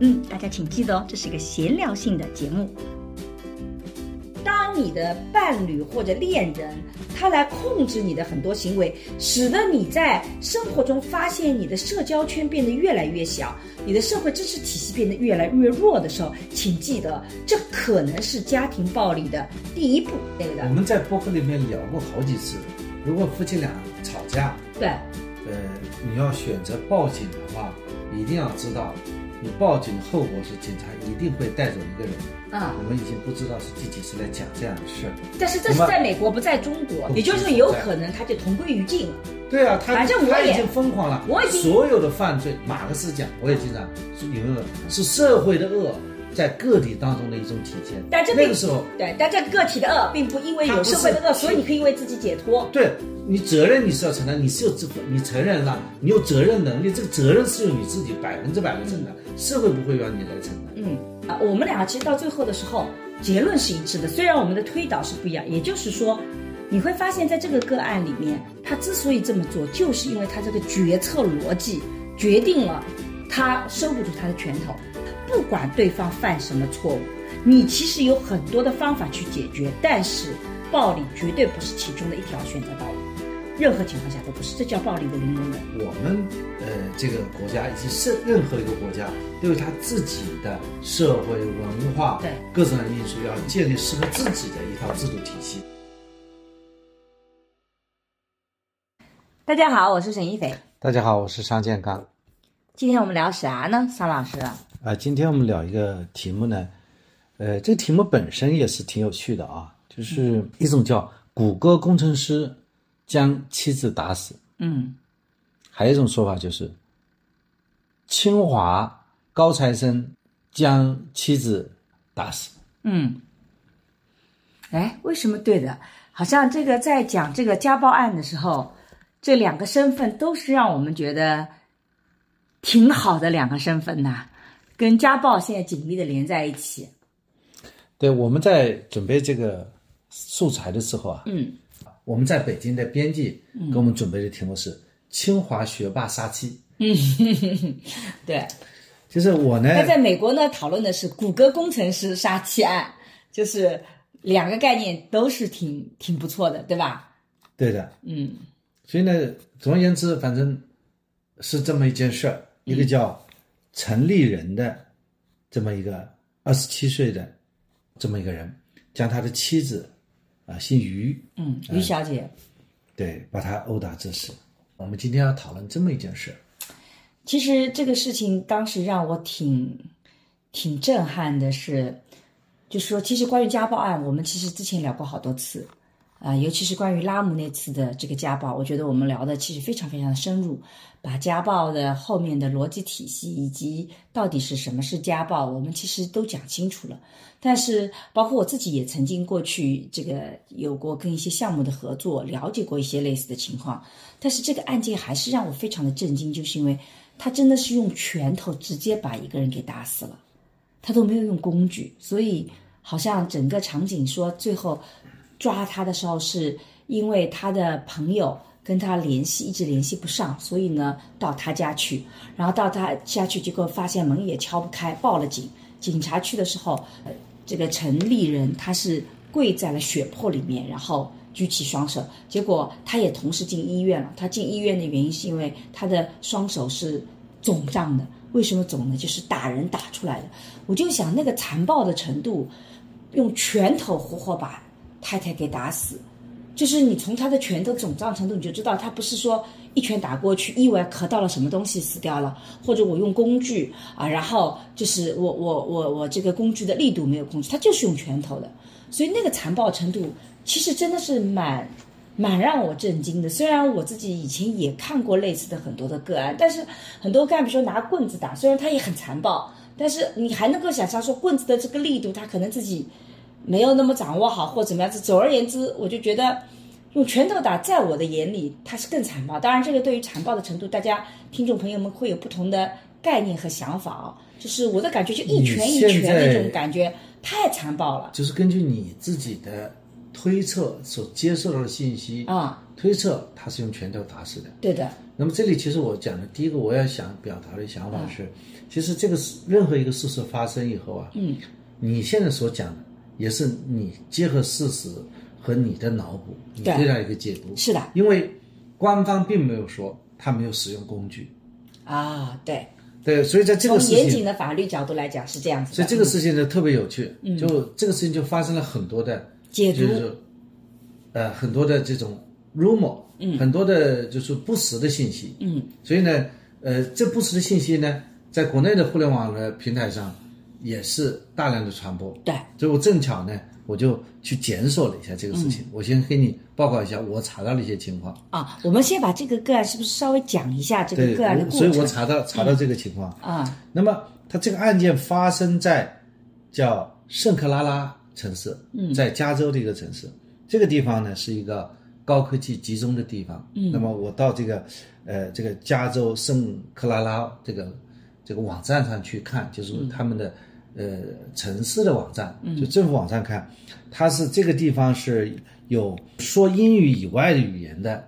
嗯，大家请记得哦，这是一个闲聊性的节目。当你的伴侣或者恋人，他来控制你的很多行为，使得你在生活中发现你的社交圈变得越来越小，你的社会支持体系变得越来越弱的时候，请记得，这可能是家庭暴力的第一步，对不对？我们在播客里面聊过好几次，如果夫妻俩吵架，对，呃，你要选择报警的话，一定要知道，你报警后果是警察一定会带走一个人。啊、我们已经不知道是第几次来讲这样的事儿。但是这是在美国，不在中国，也就是说有可能他就同归于尽了。对啊，他反正我已经疯狂了。我已经所有的犯罪，马克思讲，我也经常是有没有是社会的恶在个体当中的一种体现。但这那个时候，对，但这个体的恶并不因为有社会的恶，所以你可以为自己解脱。对你责任你是要承担，你是有自你承认了，你有责任能力，这个责任是由你自己百分之百的承担，社会不会让你来承担。嗯啊，我们两个其实到最后的时候，结论是一致的，虽然我们的推导是不一样。也就是说，你会发现在这个个案里面，他之所以这么做，就是因为他这个决策逻辑决定了他收不住他的拳头，不管对方犯什么错误，你其实有很多的方法去解决，但是暴力绝对不是其中的一条选择道路，任何情况下都不是，这叫暴力的零容忍。我们呃这个国家以及是任何一个国家都有他自己的社会文化对各种的因素，要建立适合自己的一套制度体系。大家好，我是沈一斐，大家好，我是商建刚。今天我们聊啥呢？桑老师，啊，今天我们聊一个题目呢，呃，这个题目本身也是挺有趣的啊，就是一种叫谷歌工程师将妻子打死，嗯。还有一种说法就是清华高材生将妻子打死。嗯，哎，为什么对的？好像这个在讲这个家暴案的时候，这两个身份都是让我们觉得挺好的两个身份呐，跟家暴现在紧密的连在一起。对，我们在准备这个素材的时候啊，嗯，我们在北京的编辑给我们准备的题目是“清华学霸杀妻嗯 对。”，就是我呢，那在美国呢，讨论的是谷歌工程师杀妻案，就是两个概念都是挺挺不错的，对吧？对的，嗯所以呢，总而言之，反正是这么一件事儿，一个叫陈立人的这么一个二十七岁的这么一个人，将他的妻子啊、姓于，嗯，于小姐。对，把他殴打致死。我们今天要讨论这么一件事儿，其实这个事情当时让我挺挺震撼的是，就是说，其实关于家暴案，我们其实之前聊过好多次，啊、尤其是关于拉姆那次的这个家暴，我觉得我们聊的其实非常非常的深入，把家暴的后面的逻辑体系以及到底是什么是家暴，我们其实都讲清楚了。但是，包括我自己也曾经过去这个有过跟一些项目的合作，了解过一些类似的情况。但是这个案件还是让我非常的震惊，就是因为他真的是用拳头直接把一个人给打死了，他都没有用工具，所以好像整个场景说最后抓他的时候是因为他的朋友跟他联系一直联系不上，所以呢到他家去，然后到他家去，结果发现门也敲不开，报了警。警察去的时候，呃这个陈立人他是跪在了血泊里面，然后举起双手，结果他也同时进医院了。他进医院的原因是因为他的双手是肿胀的。为什么肿呢？就是打人打出来的。我就想那个残暴的程度，用拳头活活把太太给打死，就是你从他的拳头肿胀程度，你就知道他不是说一拳打过去，意外磕到了什么东西死掉了，或者我用工具啊，然后就是我我我我这个工具的力度没有控制，他就是用拳头的，所以那个残暴程度其实真的是蛮蛮让我震惊的。虽然我自己以前也看过类似的很多的个案，但是很多干部，说拿棍子打，虽然他也很残暴，但是你还能够想象说棍子的这个力度，他可能自己没有那么掌握好，或怎么样子。总而言之，我就觉得用拳头打，在我的眼里，它是更残暴。当然，这个对于残暴的程度，大家听众朋友们会有不同的概念和想法啊。就是我的感觉，就一拳一拳那种感觉，太残暴了。就是根据你自己的推测所接受到的信息啊，推测他是用拳头打死的。对的。那么这里其实我讲的第一个我要想表达的想法是，其实这个事任何一个事实发生以后啊，嗯，你现在所讲的也是你结合事实和你的脑补，你对它一个解读。是的。因为官方并没有说他没有使用工具。啊，对。对，所以在这个事情，从严谨的法律角度来讲是这样子。所以这个事情呢特别有趣，就这个事情就发生了很多的解读，呃，很多的这种 rumor，嗯，很多的就是不实的信息，嗯，所以呢，呃，这不实的信息呢，在国内的互联网的平台上也是大量的传播，对，所以我正巧呢。我就去检索了一下这个事情，我先给你报告一下我查到的一些情况啊。我们先把这个个案是不是稍微讲一下这个个案的过程？所以我查到查到这个情况啊。那么他这个案件发生在叫圣克拉拉城市，在加州的一个城市。这个地方呢是一个高科技集中的地方。嗯。那么我到这个呃这个加州圣克拉拉这个这个网站上去看，就是他们的。呃，城市的网站，就政府网站看，它是这个地方是有说英语以外的语言的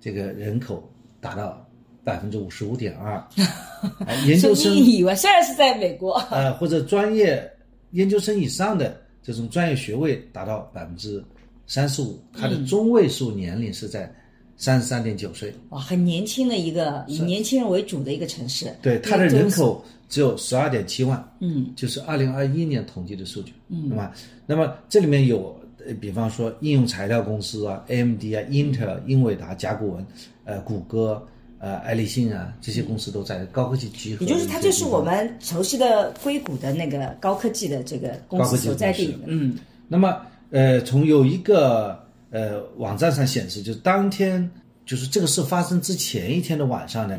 这个人口达到百分之五十五点二，研究生以外，虽然是在美国，呃，或者专业研究生以上的这种专业学位达到百分之三十五，它的中位数年龄是在三十三点九岁，哇，很年轻的一个以年轻人为主的一个城市，对它的人口。只有十二点七万，嗯，就是二零二一年统计的数据，嗯，那么，那么这里面有，比方说应用材料公司啊，AMD 啊，英特尔、英伟达、甲骨文，呃，谷歌，呃，爱立信啊，这些公司都在高科技集合。也就是它就是我们熟悉的硅谷的那个高科技的这个公司所在地，嗯。那么，呃，从有一个呃网站上显示，就是当天。就是这个事发生之前一天的晚上呢，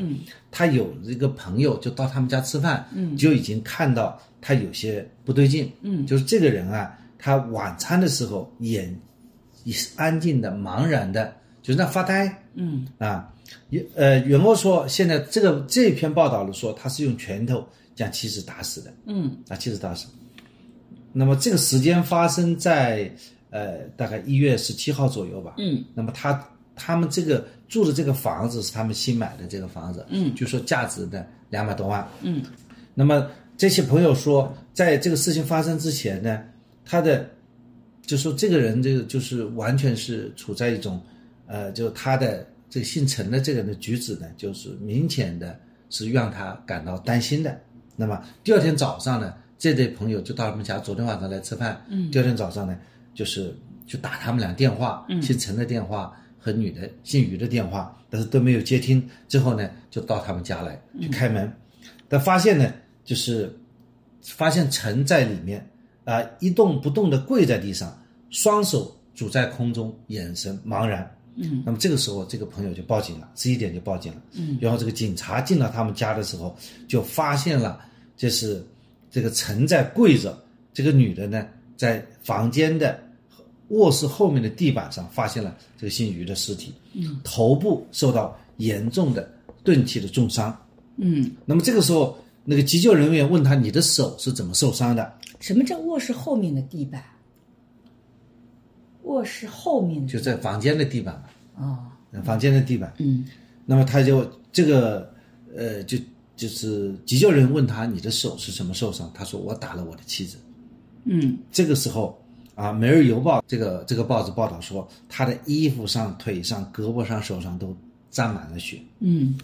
他有一个朋友就到他们家吃饭，就已经看到他有些不对劲。嗯，就是这个人啊，他晚餐的时候眼也是安静的、茫然的，就是那发呆。嗯，啊，也呃，袁墨说，现在这个这篇报道里说他是用拳头将妻子打死的。嗯，啊，妻子打死。那么这个时间发生在呃大概一月十七号左右吧。嗯，那么他他们这个。住的这个房子是他们新买的这个房子，嗯，就说价值的两百多万，嗯，那么这些朋友说，在这个事情发生之前呢，他的就说这个人这个就是完全是处在一种，呃，就他的这个姓陈的这个人的举止呢，就是明显的是让他感到担心的。那么第二天早上呢，这对朋友就到他们家，昨天晚上来吃饭，嗯，第二天早上呢，就是就打他们俩电话，嗯，姓陈的电话。和女的姓于的电话，但是都没有接听。之后呢，就到他们家来去开门，但发现呢，就是发现陈在里面啊，一动不动的跪在地上，双手拄在空中，眼神茫然。嗯，那么这个时候，这个朋友就报警了，十一点就报警了。嗯，然后这个警察进到他们家的时候，就发现了，这是这个陈在跪着，这个女的呢，在房间的。卧室后面的地板上发现了这个姓于的尸体，嗯，头部受到严重的钝器的重伤，嗯，那么这个时候，那个急救人员问他：“你的手是怎么受伤的？”什么叫卧室后面的地板？卧室后面就在房间的地板嘛，哦，房间的地板，嗯，那么他就这个呃，就就是急救人问他：“你的手是什么受伤？”他说：“我打了我的妻子。”嗯，这个时候。啊，《每日邮报》这个这个报纸报道说，他的衣服上、腿上、胳膊上、手上都沾满了血。嗯，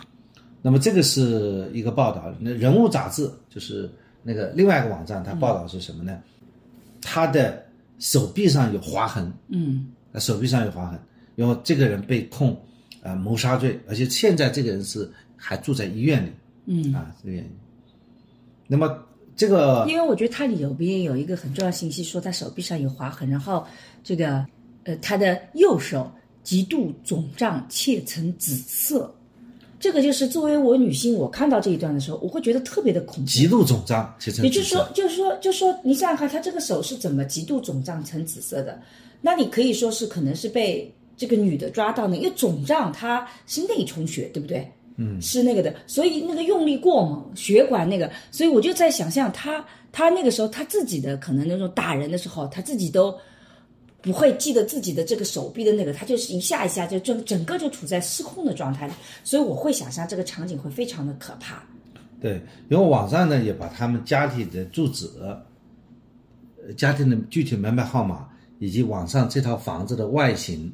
那么这个是一个报道。那人物杂志就是那个另外一个网站，它报道是什么呢？他的手臂上有划痕。嗯，手臂上有划痕，因为这个人被控啊谋杀罪，而且现在这个人是还住在医院里。嗯，啊，这个原因。那么。这个，因为我觉得它里边有一个很重要信息，说他手臂上有划痕，然后这个呃，他的右手极度肿胀且呈紫色，这个就是作为我女性，我看到这一段的时候，我会觉得特别的恐怖。极度肿胀，其实也就是说，就是说，就是说，你想想看，他这个手是怎么极度肿胀成紫色的？那你可以说是可能是被这个女的抓到呢，因为肿胀它是内充血，对不对？嗯，是那个的，所以那个用力过猛，血管那个，所以我就在想象他，他那个时候他自己的可能那种打人的时候，他自己都不会记得自己的这个手臂的那个，他就是一下一下就整整个就处在失控的状态里，所以我会想象这个场景会非常的可怕。对，因为网上呢也把他们家庭的住址、呃家庭的具体门牌号码以及网上这套房子的外形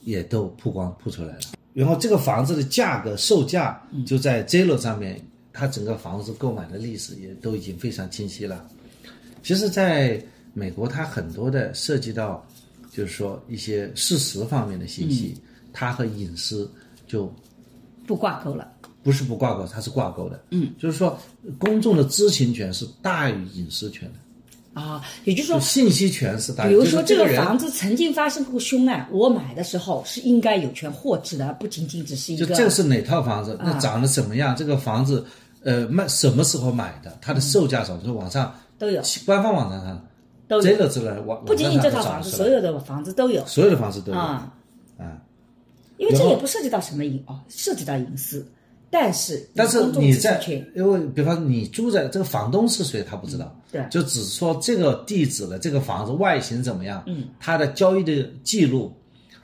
也都曝光曝出来了。然后这个房子的价格售价就在 Zillow 上面，它整个房子购买的历史也都已经非常清晰了。其实，在美国，它很多的涉及到，就是说一些事实方面的信息，它和隐私就不挂钩了。不是不挂钩，它是挂钩的。嗯，就是说公众的知情权是大于隐私权的。啊，也就是说，信息权是大于。比如说，这个房子曾经发生过凶案，我买的时候是应该有权获知的，而不仅仅只是一个。就这个是哪套房子？那长得怎么样？这个房子，呃，卖什么时候买的？它的售价什么？就网上都有，官方网站上都有。这个之类网不仅仅这套房子，所有的房子都有。所有的房子都有啊啊，因为这也不涉及到什么隐哦，涉及到隐私。但是，但是你在，因为比方说你住在这个房东是谁，他不知道，对，就只说这个地址的这个房子外形怎么样，嗯，他的交易的记录，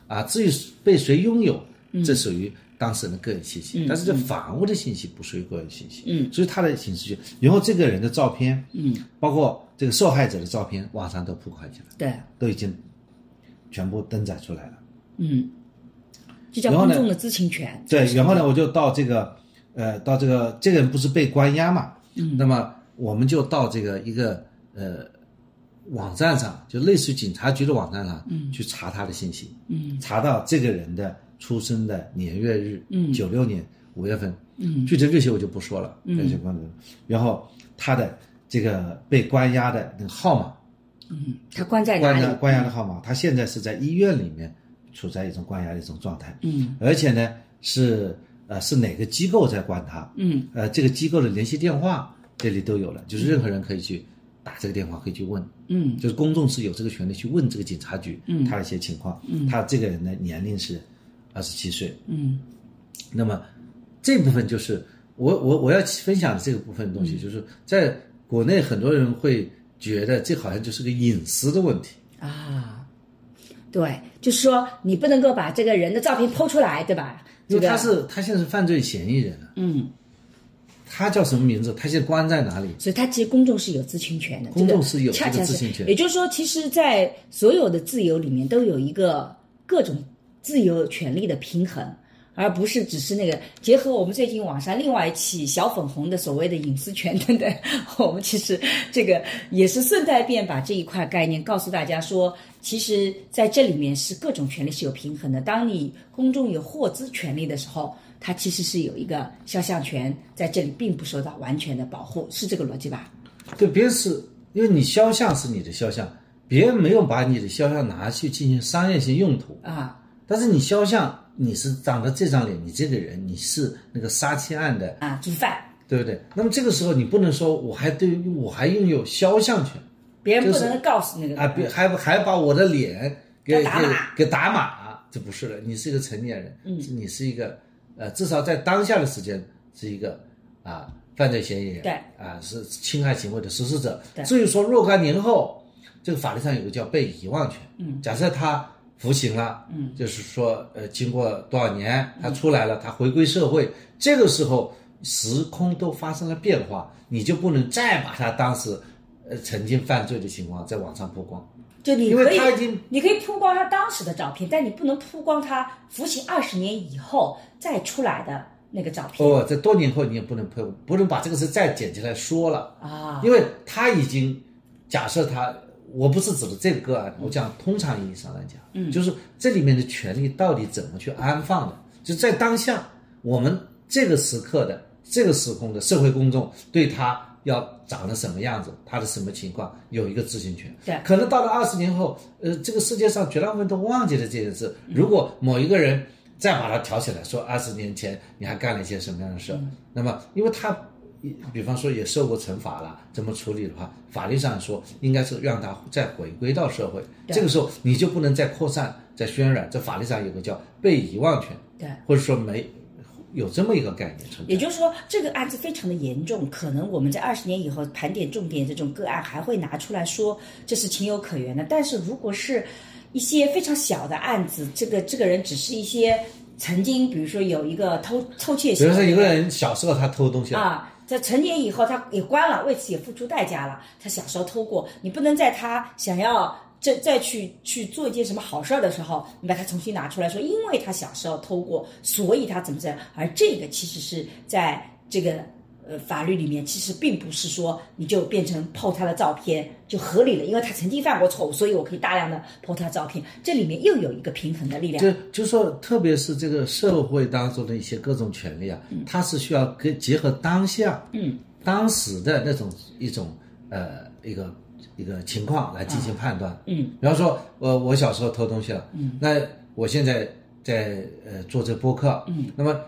啊，至于被谁拥有，这属于当事人的个人信息，但是这房屋的信息不属于个人信息，嗯，所以他的形式就，然后这个人的照片，嗯，包括这个受害者的照片，网上都铺开起来，对，都已经全部登载出来了，嗯。这叫公众的知情权。对，然后呢，我就到这个，呃，到这个这个人不是被关押嘛？嗯。那么我们就到这个一个呃网站上，就类似于警察局的网站上，嗯，去查他的信息。嗯。查到这个人的出生的年月日。嗯。九六年五月份。嗯。具体这些我就不说了。嗯。这些关注。然后他的这个被关押的那个号码。嗯。他关在哪里？关关押的号码，他现在是在医院里面。处在一种关押的一种状态，嗯，而且呢是呃是哪个机构在关他，嗯，呃这个机构的联系电话这里都有了，就是任何人可以去打这个电话，可以去问，嗯，就是公众是有这个权利去问这个警察局，嗯，他的一些情况，嗯，他这个人的年龄是二十七岁，嗯，那么这部分就是我我我要分享的这个部分东西，就是在国内很多人会觉得这好像就是个隐私的问题。啊。对，就是说你不能够把这个人的照片剖出来，对吧？因为他是他现在是犯罪嫌疑人嗯，他叫什么名字？他现在关在哪里？所以，他其实公众是有知情权的。公众是有恰恰知情权。也就是说，其实，在所有的自由里面，都有一个各种自由权利的平衡。而不是只是那个结合我们最近网上另外一起小粉红的所谓的隐私权等等，我们其实这个也是顺带便把这一块概念告诉大家说，其实在这里面是各种权利是有平衡的。当你公众有获知权利的时候，它其实是有一个肖像权在这里并不受到完全的保护，是这个逻辑吧？对，别人是因为你肖像是你的肖像，别人没有把你的肖像拿去进行商业性用途啊，但是你肖像。你是长得这张脸，你这个人你是那个杀妻案的啊主犯，对不对？那么这个时候你不能说我还对我还拥有肖像权，别人不能告诉那个。啊，别还还把我的脸给打码。给打码，这不是了，你是一个成年人，嗯，你是一个呃，至少在当下的时间是一个啊犯罪嫌疑人，对，啊是侵害行为的实施者。对，至于说若干年后，这个法律上有个叫被遗忘权，嗯，假设他。服刑了，嗯，就是说，呃，经过多少年，他出来了，他回归社会，这个时候时空都发生了变化，你就不能再把他当时，呃，曾经犯罪的情况在网上曝光。就你因为他已经，你可以曝光他当时的照片，但你不能曝光他服刑二十年以后再出来的那个照片。哦，在多年后你也不能曝，不能把这个事再捡起来说了啊，因为他已经假设他。我不是指的这个个案，我讲通常意义上来讲，嗯，就是这里面的权利到底怎么去安放的？就在当下，我们这个时刻的这个时空的社会公众对他要长得什么样子，他的什么情况有一个知情权。对，可能到了二十年后，呃，这个世界上绝大部分都忘记了这件事。如果某一个人，再把它挑起来，说二十年前你还干了一些什么样的事？那么，因为他，比方说也受过惩罚了，怎么处理的话，法律上说应该是让他再回归到社会。这个时候你就不能再扩散、再渲染。这法律上有个叫被遗忘权，对，或者说没有这么一个概念存在。也就是说，这个案子非常的严重，可能我们在二十年以后盘点重点这种个案还会拿出来说这是情有可原的。但是如果是一些非常小的案子，这个这个人只是一些曾经，比如说有一个偷偷窃，比如说一个人小时候他偷东西啊，在成年以后他也关了，为此也付出代价了。他小时候偷过，你不能在他想要再再去去做一件什么好事儿的时候，你把它重新拿出来说，因为他小时候偷过，所以他怎么怎样。而这个其实是在这个。呃，法律里面其实并不是说你就变成剖他的照片就合理了，因为他曾经犯过错误，所以我可以大量的剖他照片。这里面又有一个平衡的力量。就就说，特别是这个社会当中的一些各种权利啊，它是需要跟结合当下，嗯，当时的那种一种呃一个一个情况来进行判断。嗯，比方说，我我小时候偷东西了，嗯，那我现在在呃做这播客，嗯，那么。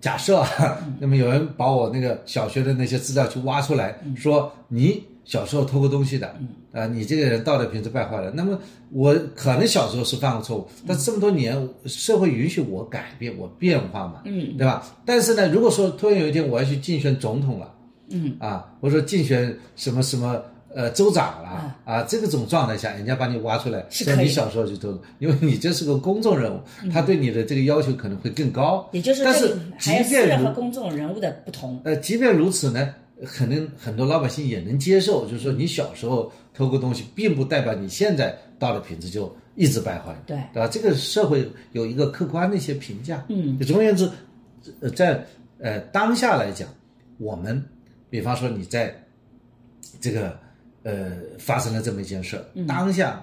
假设啊，那么有人把我那个小学的那些资料去挖出来，说你小时候偷过东西的，嗯啊，你这个人道德品质败坏了。那么我可能小时候是犯过错误，但这么多年社会允许我改变，我变化嘛，嗯，对吧？但是呢，如果说突然有一天我要去竞选总统了，嗯，啊，或者说竞选什么什么。呃，州长了啊，这个种状态下，人家把你挖出来，说你小时候就偷，因为你这是个公众人物，他对你的这个要求可能会更高。也就是，但是即便和公众人物的不同，呃，即便如此呢，可能很多老百姓也能接受，就是说你小时候偷过东西，并不代表你现在到了品质就一直败坏，对对吧？这个社会有一个客观的一些评价。嗯，总而言之，在呃当下来讲，我们比方说你在这个。呃，发生了这么一件事，当下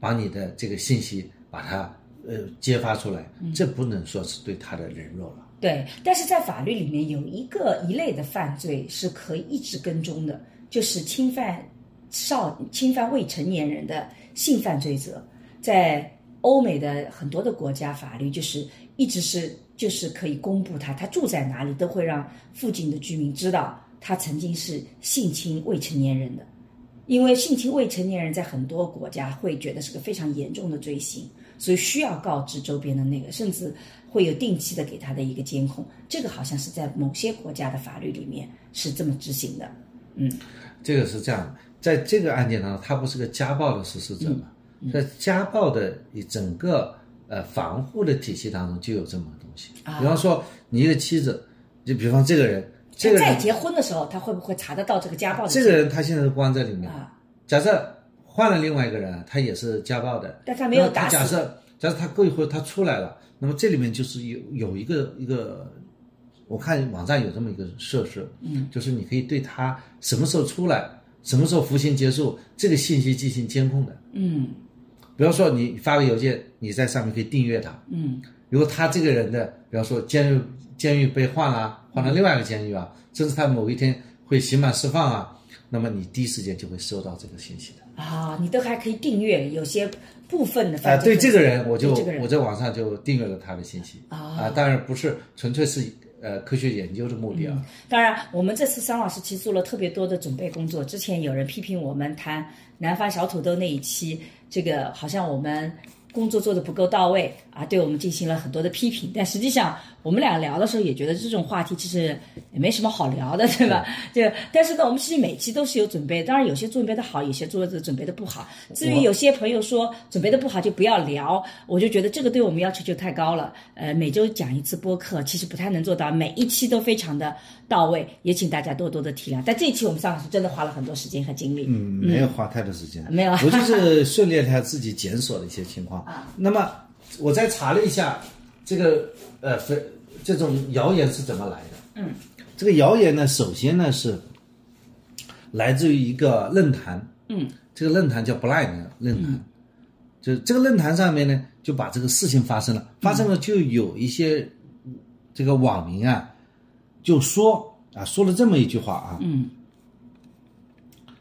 把你的这个信息把它呃揭发出来，这不能说是对他的人肉了。对，但是在法律里面有一个一类的犯罪是可以一直跟踪的，就是侵犯少侵犯未成年人的性犯罪者，在欧美的很多的国家法律就是一直是就是可以公布他他住在哪里，都会让附近的居民知道他曾经是性侵未成年人的。因为性侵未成年人在很多国家会觉得是个非常严重的罪行，所以需要告知周边的那个，甚至会有定期的给他的一个监控。这个好像是在某些国家的法律里面是这么执行的。嗯，这个是这样，在这个案件当中，他不是个家暴的实施者嘛？在家暴的一整个呃防护的体系当中就有这么个东西。比方说，你一个妻子，就比方这个人。这个在结婚的时候，他会不会查得到这个家暴的？这个人他现在是关在里面。啊，假设换了另外一个人，他也是家暴的，但他没有打死。假设假设他过一会儿他出来了，那么这里面就是有有一个一个，我看网站有这么一个设施，嗯，就是你可以对他什么时候出来，什么时候服刑结束，这个信息进行监控的。嗯，比方说你发个邮件，你在上面可以订阅他。嗯，如果他这个人的，比方说监狱监狱被换了。换了另外一个监狱啊，甚至他某一天会刑满释放啊，那么你第一时间就会收到这个信息的啊，你都还可以订阅有些部分的啊，对这个人我就我在网上就订阅了他的信息啊，当然不是纯粹是呃科学研究的目的啊。当然，我们这次桑老师其实做了特别多的准备工作。之前有人批评我们谈南方小土豆那一期，这个好像我们工作做的不够到位啊，对我们进行了很多的批评，但实际上。我们俩聊的时候也觉得这种话题其实也没什么好聊的，对吧？就但是呢，我们其实每期都是有准备，当然有些准备的好，有些做的准备的不好。至于有些朋友说准备的不好就不要聊，我就觉得这个对我们要求就太高了。呃，每周讲一次播客，其实不太能做到每一期都非常的到位，也请大家多多的体谅。但这一期我们上老师真的花了很多时间和精力，嗯，没有花太多时间，没有，我就是训练他自己检索的一些情况。啊，那么我再查了一下这个呃分。这种谣言是怎么来的？嗯，这个谣言呢，首先呢是来自于一个论坛，嗯，这个论坛叫 Blind 论坛，就这个论坛上面呢，就把这个事情发生了，发生了就有一些这个网民啊，就说啊，说了这么一句话啊，嗯，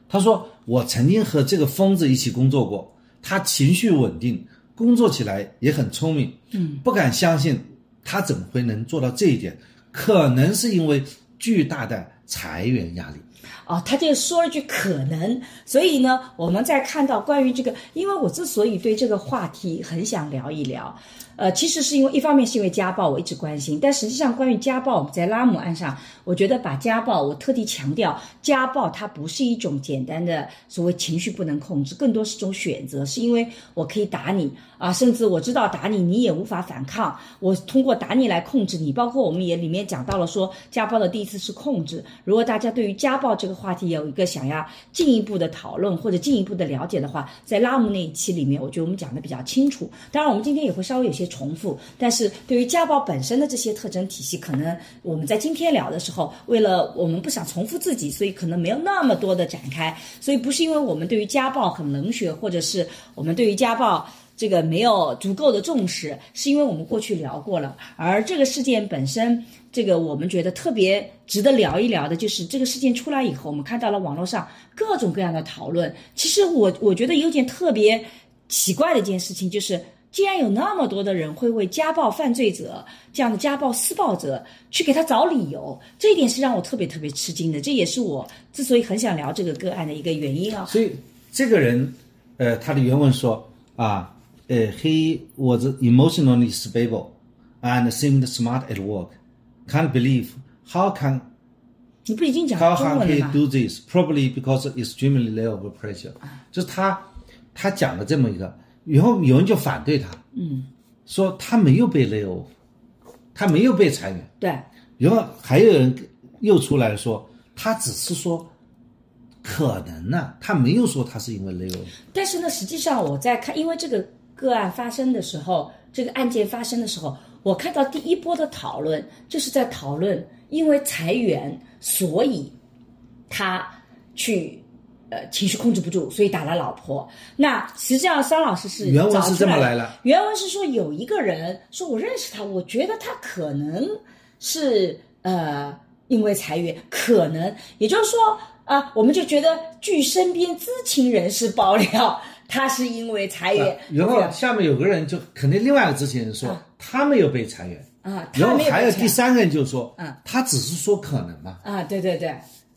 他说我曾经和这个疯子一起工作过，他情绪稳定，工作起来也很聪明，嗯，不敢相信。他怎么会能做到这一点？可能是因为巨大的裁员压力。哦，他就说了句可能，所以呢，我们在看到关于这个，因为我之所以对这个话题很想聊一聊，呃，其实是因为一方面是因为家暴我一直关心，但实际上关于家暴，我们在拉姆案上，我觉得把家暴，我特地强调，家暴它不是一种简单的所谓情绪不能控制，更多是种选择，是因为我可以打你啊，甚至我知道打你你也无法反抗，我通过打你来控制你，包括我们也里面讲到了说家暴的第一次是控制，如果大家对于家暴这个话题有一个想要进一步的讨论或者进一步的了解的话，在拉姆那一期里面，我觉得我们讲的比较清楚。当然，我们今天也会稍微有些重复，但是对于家暴本身的这些特征体系，可能我们在今天聊的时候，为了我们不想重复自己，所以可能没有那么多的展开。所以不是因为我们对于家暴很冷血，或者是我们对于家暴。这个没有足够的重视，是因为我们过去聊过了。而这个事件本身，这个我们觉得特别值得聊一聊的，就是这个事件出来以后，我们看到了网络上各种各样的讨论。其实我我觉得有点特别奇怪的一件事情，就是既然有那么多的人会为家暴犯罪者这样的家暴施暴者去给他找理由，这一点是让我特别特别吃惊的。这也是我之所以很想聊这个个案的一个原因啊。所以这个人，呃，他的原文说啊。呃，he was emotionally stable and seemed smart at work. Can't believe how can 你不已经讲 how 中 can 文了 he？do this? Probably because extremely low pressure. 就是他他讲了这么一个，然后有人就反对他，嗯，说他没有被 lay off，他没有被裁员。对，然后还有人又出来说，他只是说可能呢、他没有说他是因为 lay off。但是呢，实际上我在看，因为这个个案发生的时候，这个案件发生的时候，我看到第一波的讨论就是在讨论，因为裁员，所以他去呃情绪控制不住，所以打了老婆。那实际上桑老师是原文是这么来的原文是说有一个人说我认识他，我觉得他可能是呃因为裁员，可能也就是说啊、我们就觉得据身边知情人士爆料，他是因为裁员，然后下面有个人就肯定另外一个知情人说、啊他没有被裁员，啊，然后还有第三个人就说，嗯，他只是说可能嘛。啊，对对对，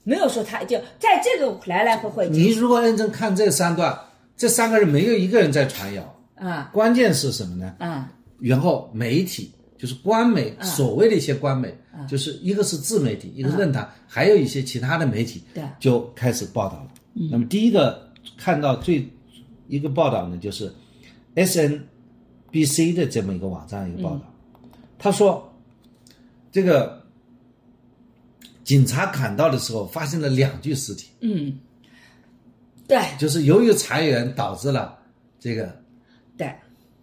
没有说他就在这个来来回回你如果认真看这三段，这三个人没有一个人在传谣，啊。关键是什么呢？啊。然后媒体就是官媒，所谓的一些官媒，就是一个是自媒体，一个是论坛，还有一些其他的媒体，对。就开始报道了。那么第一个看到最一个报道呢，就是 SNBC 的这么一个网站一个报道，他说这个警察赶到的时候发现了两具尸体，嗯，对就是由于裁员导致了这个对，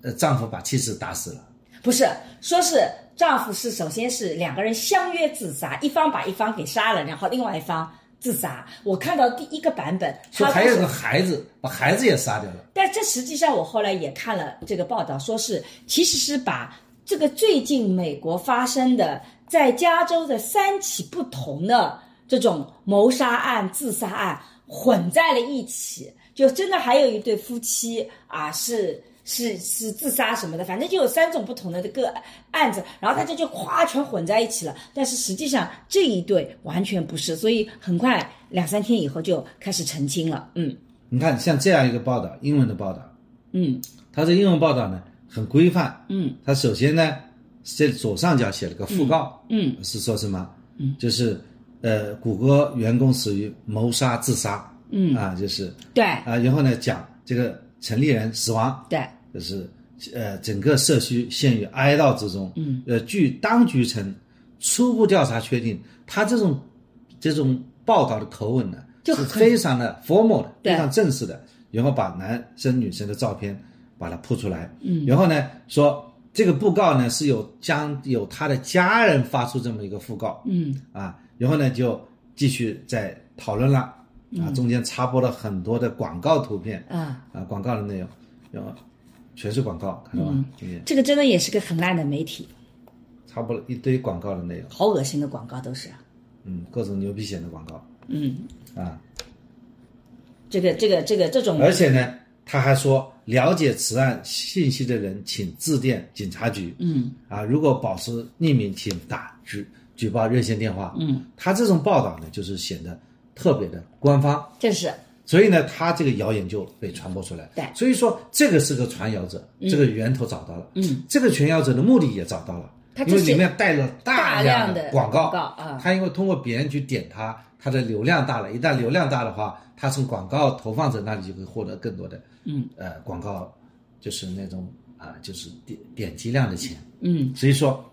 呃丈夫把妻子打死了。不是说是丈夫是首先是两个人相约自杀，一方把一方给杀了，然后另外一方自杀。我看到第一个版本，他说还有个孩子，把孩子也杀掉了。但这实际上，我后来也看了这个报道，说是其实是把这个最近美国发生的在加州的三起不同的这种谋杀案、自杀案混在了一起，就真的还有一对夫妻啊，是是是自杀什么的，反正就有三种不同的这个案子，然后大家就夸全混在一起了。但是实际上这一对完全不是，所以很快两三天以后就开始澄清了。嗯你看，像这样一个报道，英文的报道，嗯它这英文报道呢很规范。嗯它首先呢，在左上角写了个讣告，嗯是说什么？嗯，就是呃，谷歌员工死于谋杀自杀，嗯啊，就是对啊，然后呢讲这个陈立人死亡，对。就是呃整个社区陷于哀悼之中。嗯，呃，据当局称，初步调查确定，他这种这种报道的口吻呢，就是非常的 formal 的，非常正式的，然后把男生女生的照片把它铺出来，嗯，然后呢说这个布告呢是有将有他的家人发出这么一个讣告，嗯。啊，然后呢就继续在讨论了，啊，中间插播了很多的广告图片，啊，啊，广告的内容，然后全是广告，看到吧？中间这个真的也是个很烂的媒体，插播了一堆广告的内容，好恶心的广告都是。嗯，各种牛皮癣的广告嗯，啊，这个这个这个这种而且呢，他还说了解此案信息的人，请致电警察局。嗯啊，如果保持匿名，请打举举报热线电话。嗯，他这种报道呢，就是显得特别的官方，这是所以呢，他这个谣言就被传播出来。对所以说这个是个传谣者，这个源头找到了。嗯，这个传谣者的目的也找到了，因为里面带了大量量的广告。广告啊他因为通过别人去点他，他的流量大了，一旦流量大的话，他从广告投放者那里就会获得更多的嗯呃广告，就是那种啊、就是点点击量的钱。嗯。所以说，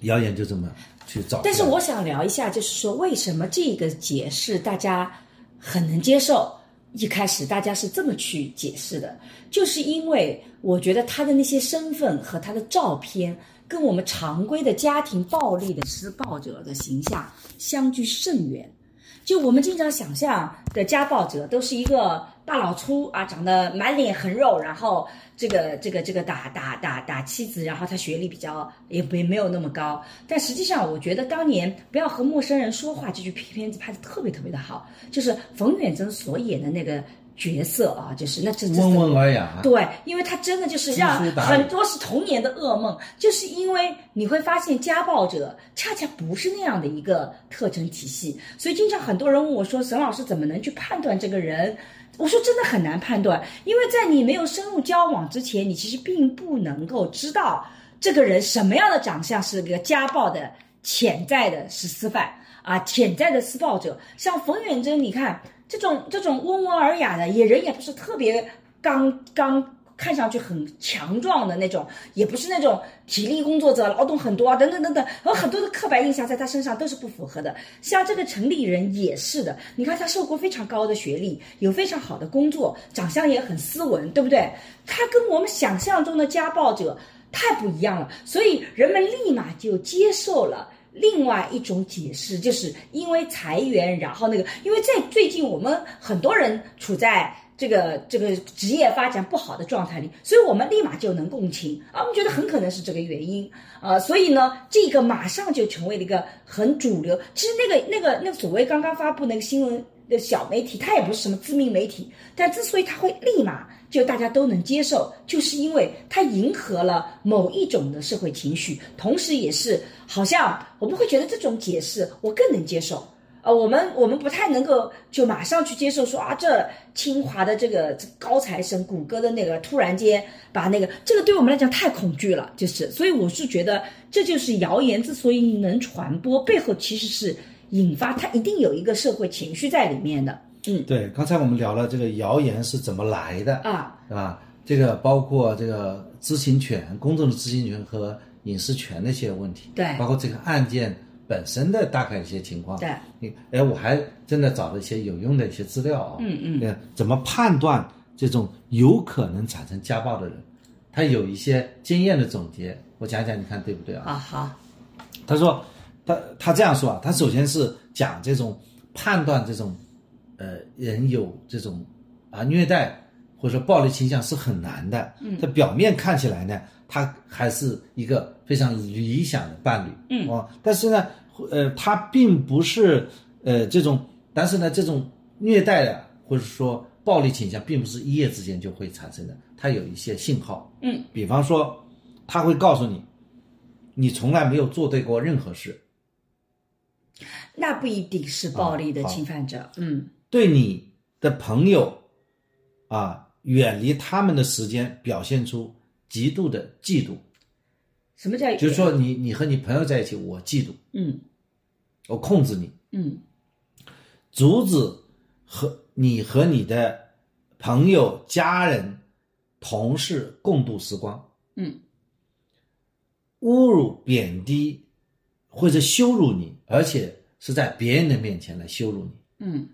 谣言就这么去找。但是我想聊一下，就是说为什么这个解释大家很能接受？一开始大家是这么去解释的，就是因为我觉得他的那些身份和他的照片，跟我们常规的家庭暴力的施暴者的形象相距甚远。就我们经常想象的家暴者，都是一个大老粗啊，长得满脸横肉，然后这个这个这个打打打打妻子，然后他学历比较也没没有那么高。但实际上，我觉得当年不要和陌生人说话这句片子拍的特别特别的好，就是冯远征所演的那个角色啊，就是那这这温文尔雅，对，因为他真的就是让很多是童年的噩梦，就是因为你会发现家暴者恰恰不是那样的一个特征体系，所以经常很多人问我说：“沈老师怎么能去判断这个人？”我说真的很难判断，因为在你没有深入交往之前，你其实并不能够知道这个人什么样的长相是个家暴的潜在的实施犯啊，潜在的施暴者。像冯远征，你看这种这种温文尔雅的，也人也不是特别刚刚。看上去很强壮的那种，也不是那种体力工作者，劳动很多啊，等等等等，有很多的刻板印象在他身上都是不符合的。像这个城里人也是的，你看他受过非常高的学历，有非常好的工作，长相也很斯文，对不对？他跟我们想象中的家暴者太不一样了，所以人们立马就接受了。另外一种解释，就是因为裁员，然后那个，因为在最近我们很多人处在这个这个职业发展不好的状态里，所以我们立马就能共情啊，我们觉得很可能是这个原因啊、呃，所以呢，这个马上就成为了一个很主流。其实那个那个那个所谓刚刚发布那个新闻的小媒体，它也不是什么知名媒体，但之所以它会立马就大家都能接受，就是因为它迎合了某一种的社会情绪，同时也是好像我们会觉得这种解释我更能接受。呃，我们我们不太能够就马上去接受说啊，这清华的这个高材生，谷歌的那个突然间把那个这个对我们来讲太恐惧了，就是，所以我是觉得这就是谣言之所以能传播，背后其实是引发它一定有一个社会情绪在里面的。嗯对，刚才我们聊了这个谣言是怎么来的，啊，是吧？这个包括这个知情权、公众的知情权和隐私权的一些问题，对包括这个案件本身的大概一些情况，对，你哎，我还真的找了一些有用的一些资料啊，嗯嗯呃，怎么判断这种有可能产生家暴的人？他有一些经验的总结，我讲讲，你看对不对啊？啊好，他说，他他这样说啊，他首先是讲这种判断这种，呃，人有这种啊虐待或者说暴力倾向是很难的。嗯，他表面看起来呢，他还是一个非常理想的伴侣。嗯哦，但是呢，呃，他并不是呃这种，但是呢，这种虐待的或者说暴力倾向，并不是一夜之间就会产生的，它有一些信号。嗯，比方说，他会告诉你，你从来没有做对过任何事，那不一定是暴力的侵犯者。嗯对你的朋友啊，远离他们的时间表现出极度的嫉妒，什么叫？就是说你你和你朋友在一起，我嫉妒，嗯我控制你，嗯阻止和你和你的朋友、家人、同事共度时光，嗯侮辱、贬低或者羞辱你，而且是在别人的面前来羞辱你。嗯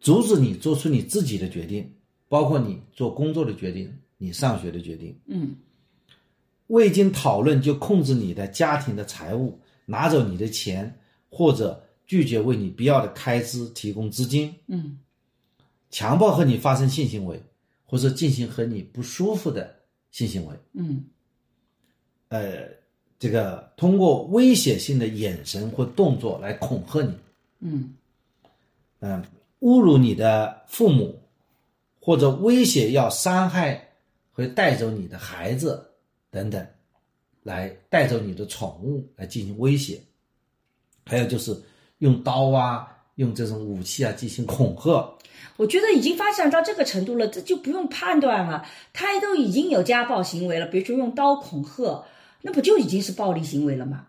阻止你做出你自己的决定，包括你做工作的决定、你上学的决定，嗯。未经讨论就控制你的家庭的财务，拿走你的钱，或者拒绝为你必要的开支提供资金，嗯。强迫和你发生性行为，或者进行和你不舒服的性行为，嗯。呃，这个通过威胁性的眼神或动作来恐吓你，嗯。嗯，侮辱你的父母，或者威胁要伤害会带走你的孩子等等，来带走你的宠物来进行威胁。还有就是用刀啊，用这种武器啊进行恐吓。我觉得已经发展到这个程度了，这就不用判断了。他都已经有家暴行为了，比如说用刀恐吓，那不就已经是暴力行为了吗？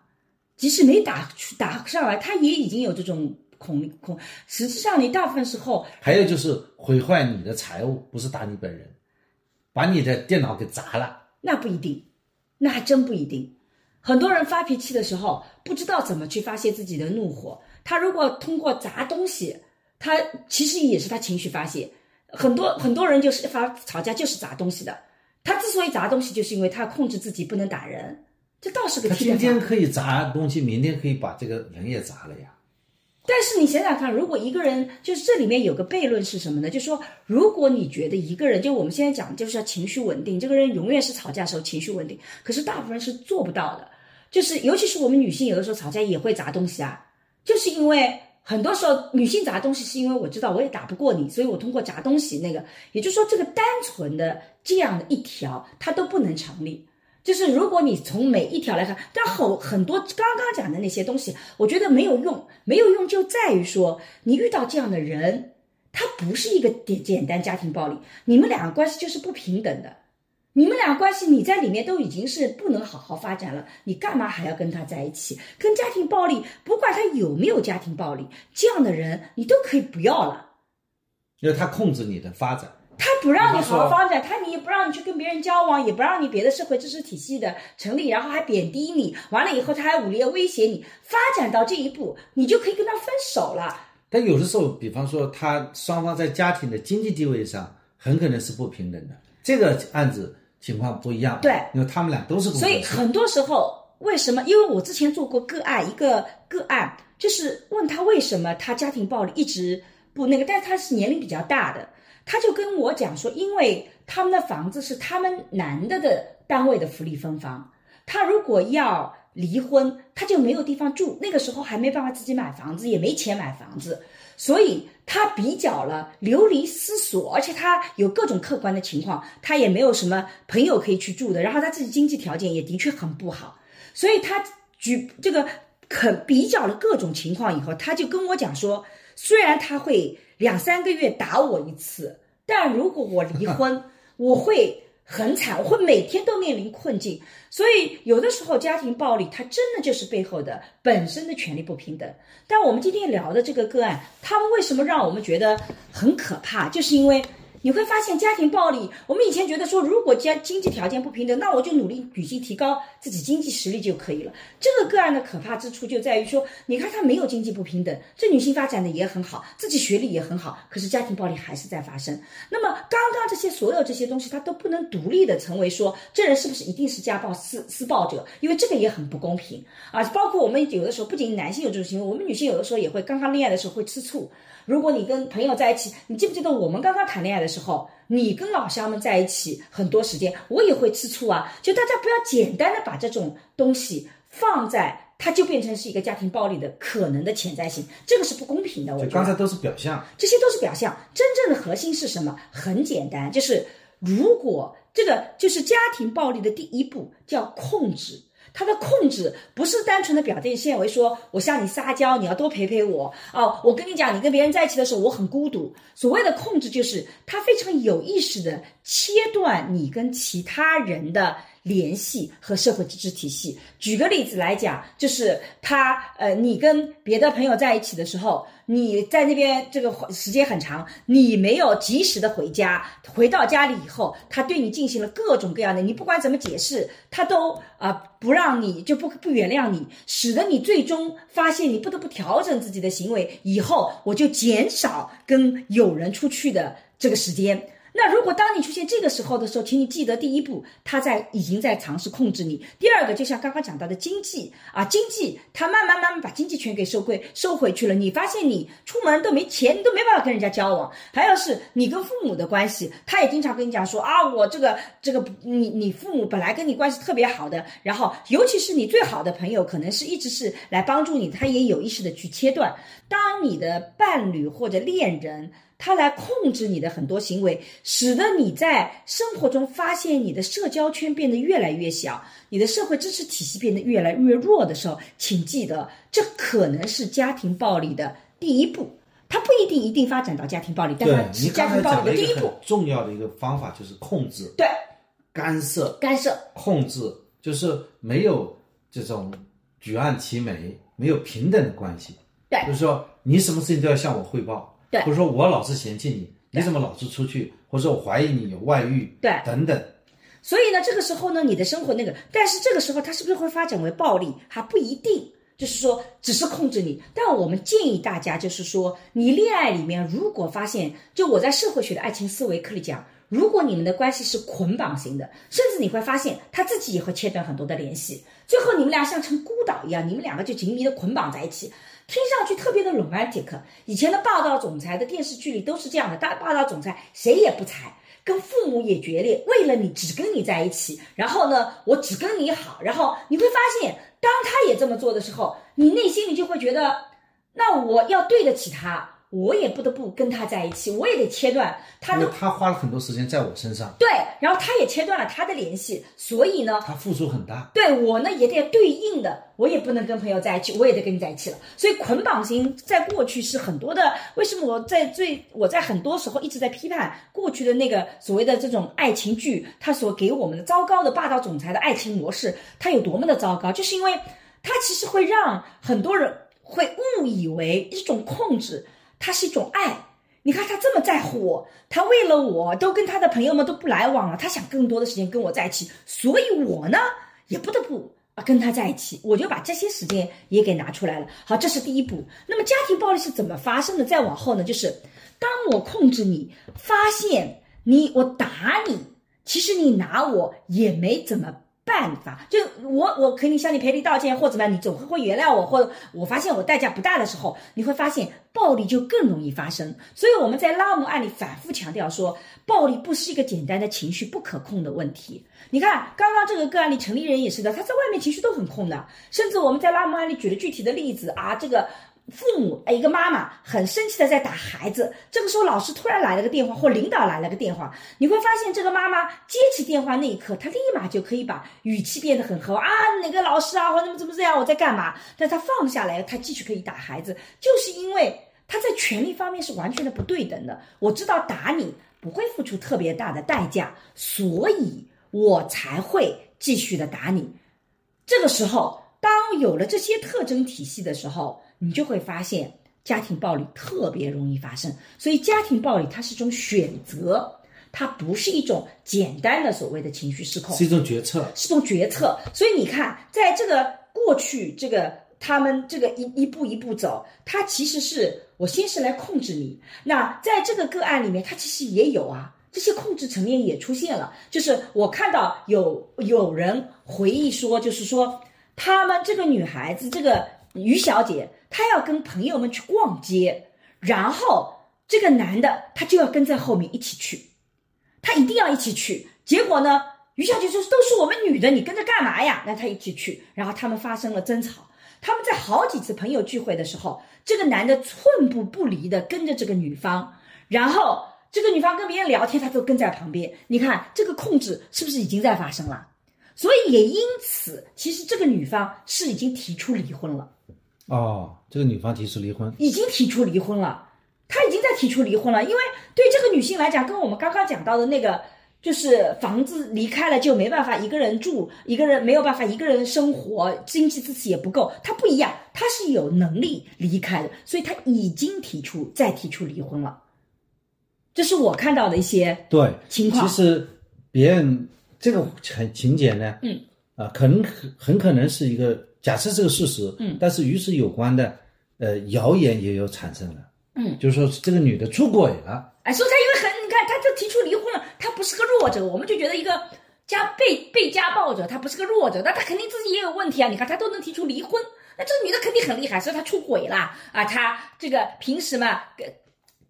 即使没打打上来，他也已经有这种恐恐。实际上，你大部分时候还有就是毁坏你的财物，不是打你本人，把你的电脑给砸了。那不一定，那还真不一定。很多人发脾气的时候，不知道怎么去发泄自己的怒火。他如果通过砸东西，他其实也是他情绪发泄。很多很多人就是发吵架就是砸东西的。他之所以砸东西，就是因为他控制自己不能打人。这倒是个。他今天可以砸东西，明天可以把这个人也砸了呀。但是你想想看，如果一个人就是这里面有个悖论是什么呢？就是说，如果你觉得一个人，就我们现在讲就是要情绪稳定，这个人永远是吵架时候情绪稳定，可是大部分人是做不到的。就是尤其是我们女性，有的时候吵架也会砸东西啊，就是因为很多时候女性砸东西是因为我知道我也打不过你，所以我通过砸东西那个，也就是说这个单纯的这样的一条它都不能成立。就是如果你从每一条来看，但很很多刚刚讲的那些东西，我觉得没有用，没有用就在于说你遇到这样的人，他不是一个简简单家庭暴力，你们两个关系就是不平等的，你们俩关系你在里面都已经是不能好好发展了，你干嘛还要跟他在一起？跟家庭暴力，不管他有没有家庭暴力，这样的人你都可以不要了，因为他控制你的发展。他不让你好好发展，他你也不让你去跟别人交往，也不让你别的社会知识体系的成立，然后还贬低你，完了以后他还武力威胁你，发展到这一步，你就可以跟他分手了。但有的时候，比方说他双方在家庭的经济地位上很可能是不平等的，这个案子情况不一样。对，因为他们俩都是。所以很多时候，为什么？因为我之前做过个案，一个个案就是问他为什么他家庭暴力一直不那个，但是他是年龄比较大的。他就跟我讲说，因为他们的房子是他们男的的单位的福利分房，他如果要离婚，他就没有地方住。那个时候还没办法自己买房子，也没钱买房子，所以他比较了流离失所，而且他有各种客观的情况，他也没有什么朋友可以去住的，然后他自己经济条件也的确很不好，所以他举这个肯比较了各种情况以后，他就跟我讲说，虽然他会。两三个月打我一次，但如果我离婚，我会很惨，我会每天都面临困境。所以有的时候家庭暴力，它真的就是背后的本身的权利不平等。但我们今天聊的这个个案，他们为什么让我们觉得很可怕？就是因为。你会发现家庭暴力，我们以前觉得说，如果家经济条件不平等，那我就努力女性提高自己经济实力就可以了。这个个案的可怕之处就在于说，你看她没有经济不平等，这女性发展的也很好，自己学历也很好，可是家庭暴力还是在发生。那么刚刚这些所有这些东西，她都不能独立的成为说，这人是不是一定是家暴施施暴者？因为这个也很不公平啊。包括我们有的时候，不仅男性有这种行为，我们女性有的时候也会刚刚恋爱的时候会吃醋。如果你跟朋友在一起，你记不记得我们刚刚谈恋爱的时候，你跟老乡们在一起很多时间，我也会吃醋啊。就大家不要简单的把这种东西放在，它就变成是一个家庭暴力的可能的潜在性，这个是不公平的。我刚才都是表象，这些都是表象，真正的核心是什么？很简单，就是如果这个就是家庭暴力的第一步叫控制。他的控制不是单纯的表现为说我向你撒娇，你要多陪陪我哦。我跟你讲，你跟别人在一起的时候，我很孤独。所谓的控制，就是他非常有意识的切断你跟其他人的联系和社会机制体系。举个例子来讲，就是他呃，你跟别的朋友在一起的时候。你在那边这个时间很长，你没有及时的回家，回到家里以后，他对你进行了各种各样的，你不管怎么解释，他都啊不让你就不不原谅你，使得你最终发现你不得不调整自己的行为，以后我就减少跟友人出去的这个时间。那如果当你出现这个时候的时候，请你记得第一步，他在已经在尝试控制你。第二个，就像刚刚讲到的经济啊，经济他慢慢慢慢把经济权给收归收回去了。你发现你出门都没钱，你都没办法跟人家交往。还有是你跟父母的关系，他也经常跟你讲说啊，我这个这个你你父母本来跟你关系特别好的，然后尤其是你最好的朋友，可能是一直是来帮助你，他也有意识的去切断。当你的伴侣或者恋人。它来控制你的很多行为，使得你在生活中发现你的社交圈变得越来越小，你的社会支持体系变得越来越弱的时候，请记得，这可能是家庭暴力的第一步。它不一定一定发展到家庭暴力，但对它是家庭暴力的第一步很。重要的一个方法，就是控制、对，干涉、干涉，控制，就是没有这种举案齐眉，没有平等的关系。对就是说你什么事情都要向我汇报，对或者说我老是嫌弃你，你怎么老是出去，或者说我怀疑你有外遇，对等等。所以呢，这个时候呢，你的生活那个，但是这个时候他是不是会发展为暴力，还不一定。就是说，只是控制你。但我们建议大家，就是说，你恋爱里面如果发现，就我在社会学的爱情思维课里讲，如果你们的关系是捆绑型的，甚至你会发现他自己也会切断很多的联系，最后你们俩像成孤岛一样，你们两个就紧密的捆绑在一起。听上去 romantic，以前的霸道总裁的电视剧里都是这样的，大霸道总裁谁也不睬，跟父母也决裂，为了你只跟你在一起，然后呢，我只跟你好，然后你会发现，当他也这么做的时候，你内心里就会觉得，那我要对得起他，我也不得不跟他在一起，我也得切断他的他花了很多时间在我身上，对，然后他也切断了他的联系，所以呢，他付出很大。对我呢也得对应的，我也不能跟朋友在一起，我也得跟你在一起了。所以捆绑型在过去是很多的。为什么我在最我在很多时候一直在批判过去的那个所谓的这种爱情剧，它所给我们的糟糕的霸道总裁的爱情模式，它有多么的糟糕？就是因为它其实会让很多人会误以为一种控制，它是一种爱。你看他这么在乎我，他为了我都跟他的朋友们都不来往了，他想更多的时间跟我在一起，所以我呢也不得不啊跟他在一起，我就把这些时间也给拿出来了。好，这是第一步。那么家庭暴力是怎么发生的？再往后呢，就是当我控制你，发现你我打你，其实你拿我也没怎么。办法就我我肯定向你赔礼道歉或怎么样，你总会会原谅我，或者我发现我代价不大的时候，你会发现暴力就更容易发生。所以我们在拉姆案里反复强调说，暴力不是一个简单的情绪不可控的问题。你看刚刚这个个案里，成立人也是的，他在外面情绪都很控的，甚至我们在拉姆案里举了具体的例子啊，这个。父母一个妈妈很生气的在打孩子，这个时候老师突然来了个电话，或领导来了个电话，你会发现这个妈妈接起电话那一刻，她立马就可以把语气变得很和啊，哪个老师啊，或怎么怎么这样，我在干嘛？但她放下来，她继续可以打孩子，就是因为她在权力方面是完全的不对等的。我知道打你不会付出特别大的代价，所以我才会继续的打你。这个时候，当有了这些特征体系的时候，你就会发现家庭暴力特别容易发生，所以家庭暴力它是一种选择，它不是一种简单的所谓的情绪失控，是一种决策，是种决策。所以你看，在这个过去，这个他们这个一一步一步走，它其实是我先是来控制你。那在这个个案里面，它其实也有啊，这些控制层面也出现了。就是我看到有有人回忆说，就是说他们这个女孩子，这个于小姐。他要跟朋友们去逛街，然后这个男的他就要跟在后面一起去，他一定要一起去。结果呢，于小姐说：“都是我们女的，你跟着干嘛呀？”那他一起去，然后他们发生了争吵。他们在好几次朋友聚会的时候，这个男的寸步不离的跟着这个女方，然后这个女方跟别人聊天，他都跟在旁边。你看这个控制是不是已经在发生了？所以也因此，其实这个女方是已经提出离婚了。哦，这个女方提出离婚，已经提出离婚了，她已经在提出离婚了。因为对这个女性来讲，跟我们刚刚讲到的那个，就是房子离开了就没办法一个人住，一个人没有办法一个人生活，经济支持也不够。她不一样，她是有能力离开的，所以她已经提出再提出离婚了。这是我看到的一些对情况。其实别人这个情情节呢，嗯，啊，可能很可能是一个。假设这个事实，嗯，但是与此有关的，呃，谣言也有产生了，嗯，就是说这个女的出轨了，哎，说她因为很，你看，她就提出离婚了，她不是个弱者，我们就觉得一个家被被家暴者，她不是个弱者，那她肯定自己也有问题啊，你看她都能提出离婚，那这个女的肯定很厉害，所以她出轨了啊，她这个平时嘛。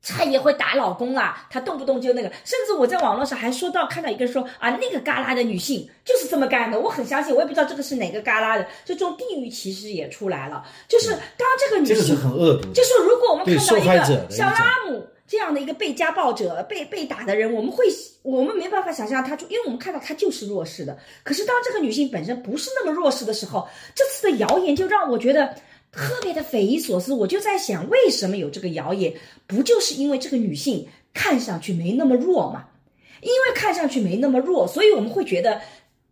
她也会打老公啊，她动不动就那个，甚至我在网络上还说到看到一个说啊，那个旮旯的女性就是这么干的，我很相信，我也不知道这个是哪个旮旯的，这种地域歧视也出来了。就是当这个女性，这个是很恶毒，就是如果我们看到一个像拉姆这样的一个被家暴者、被被打的人，我们会我们没办法想象他就，因为我们看到他就是弱势的。可是当这个女性本身不是那么弱势的时候，这次的谣言就让我觉得特别的匪夷所思。我就在想，为什么有这个谣言？不就是因为这个女性看上去没那么弱嘛？因为看上去没那么弱，所以我们会觉得。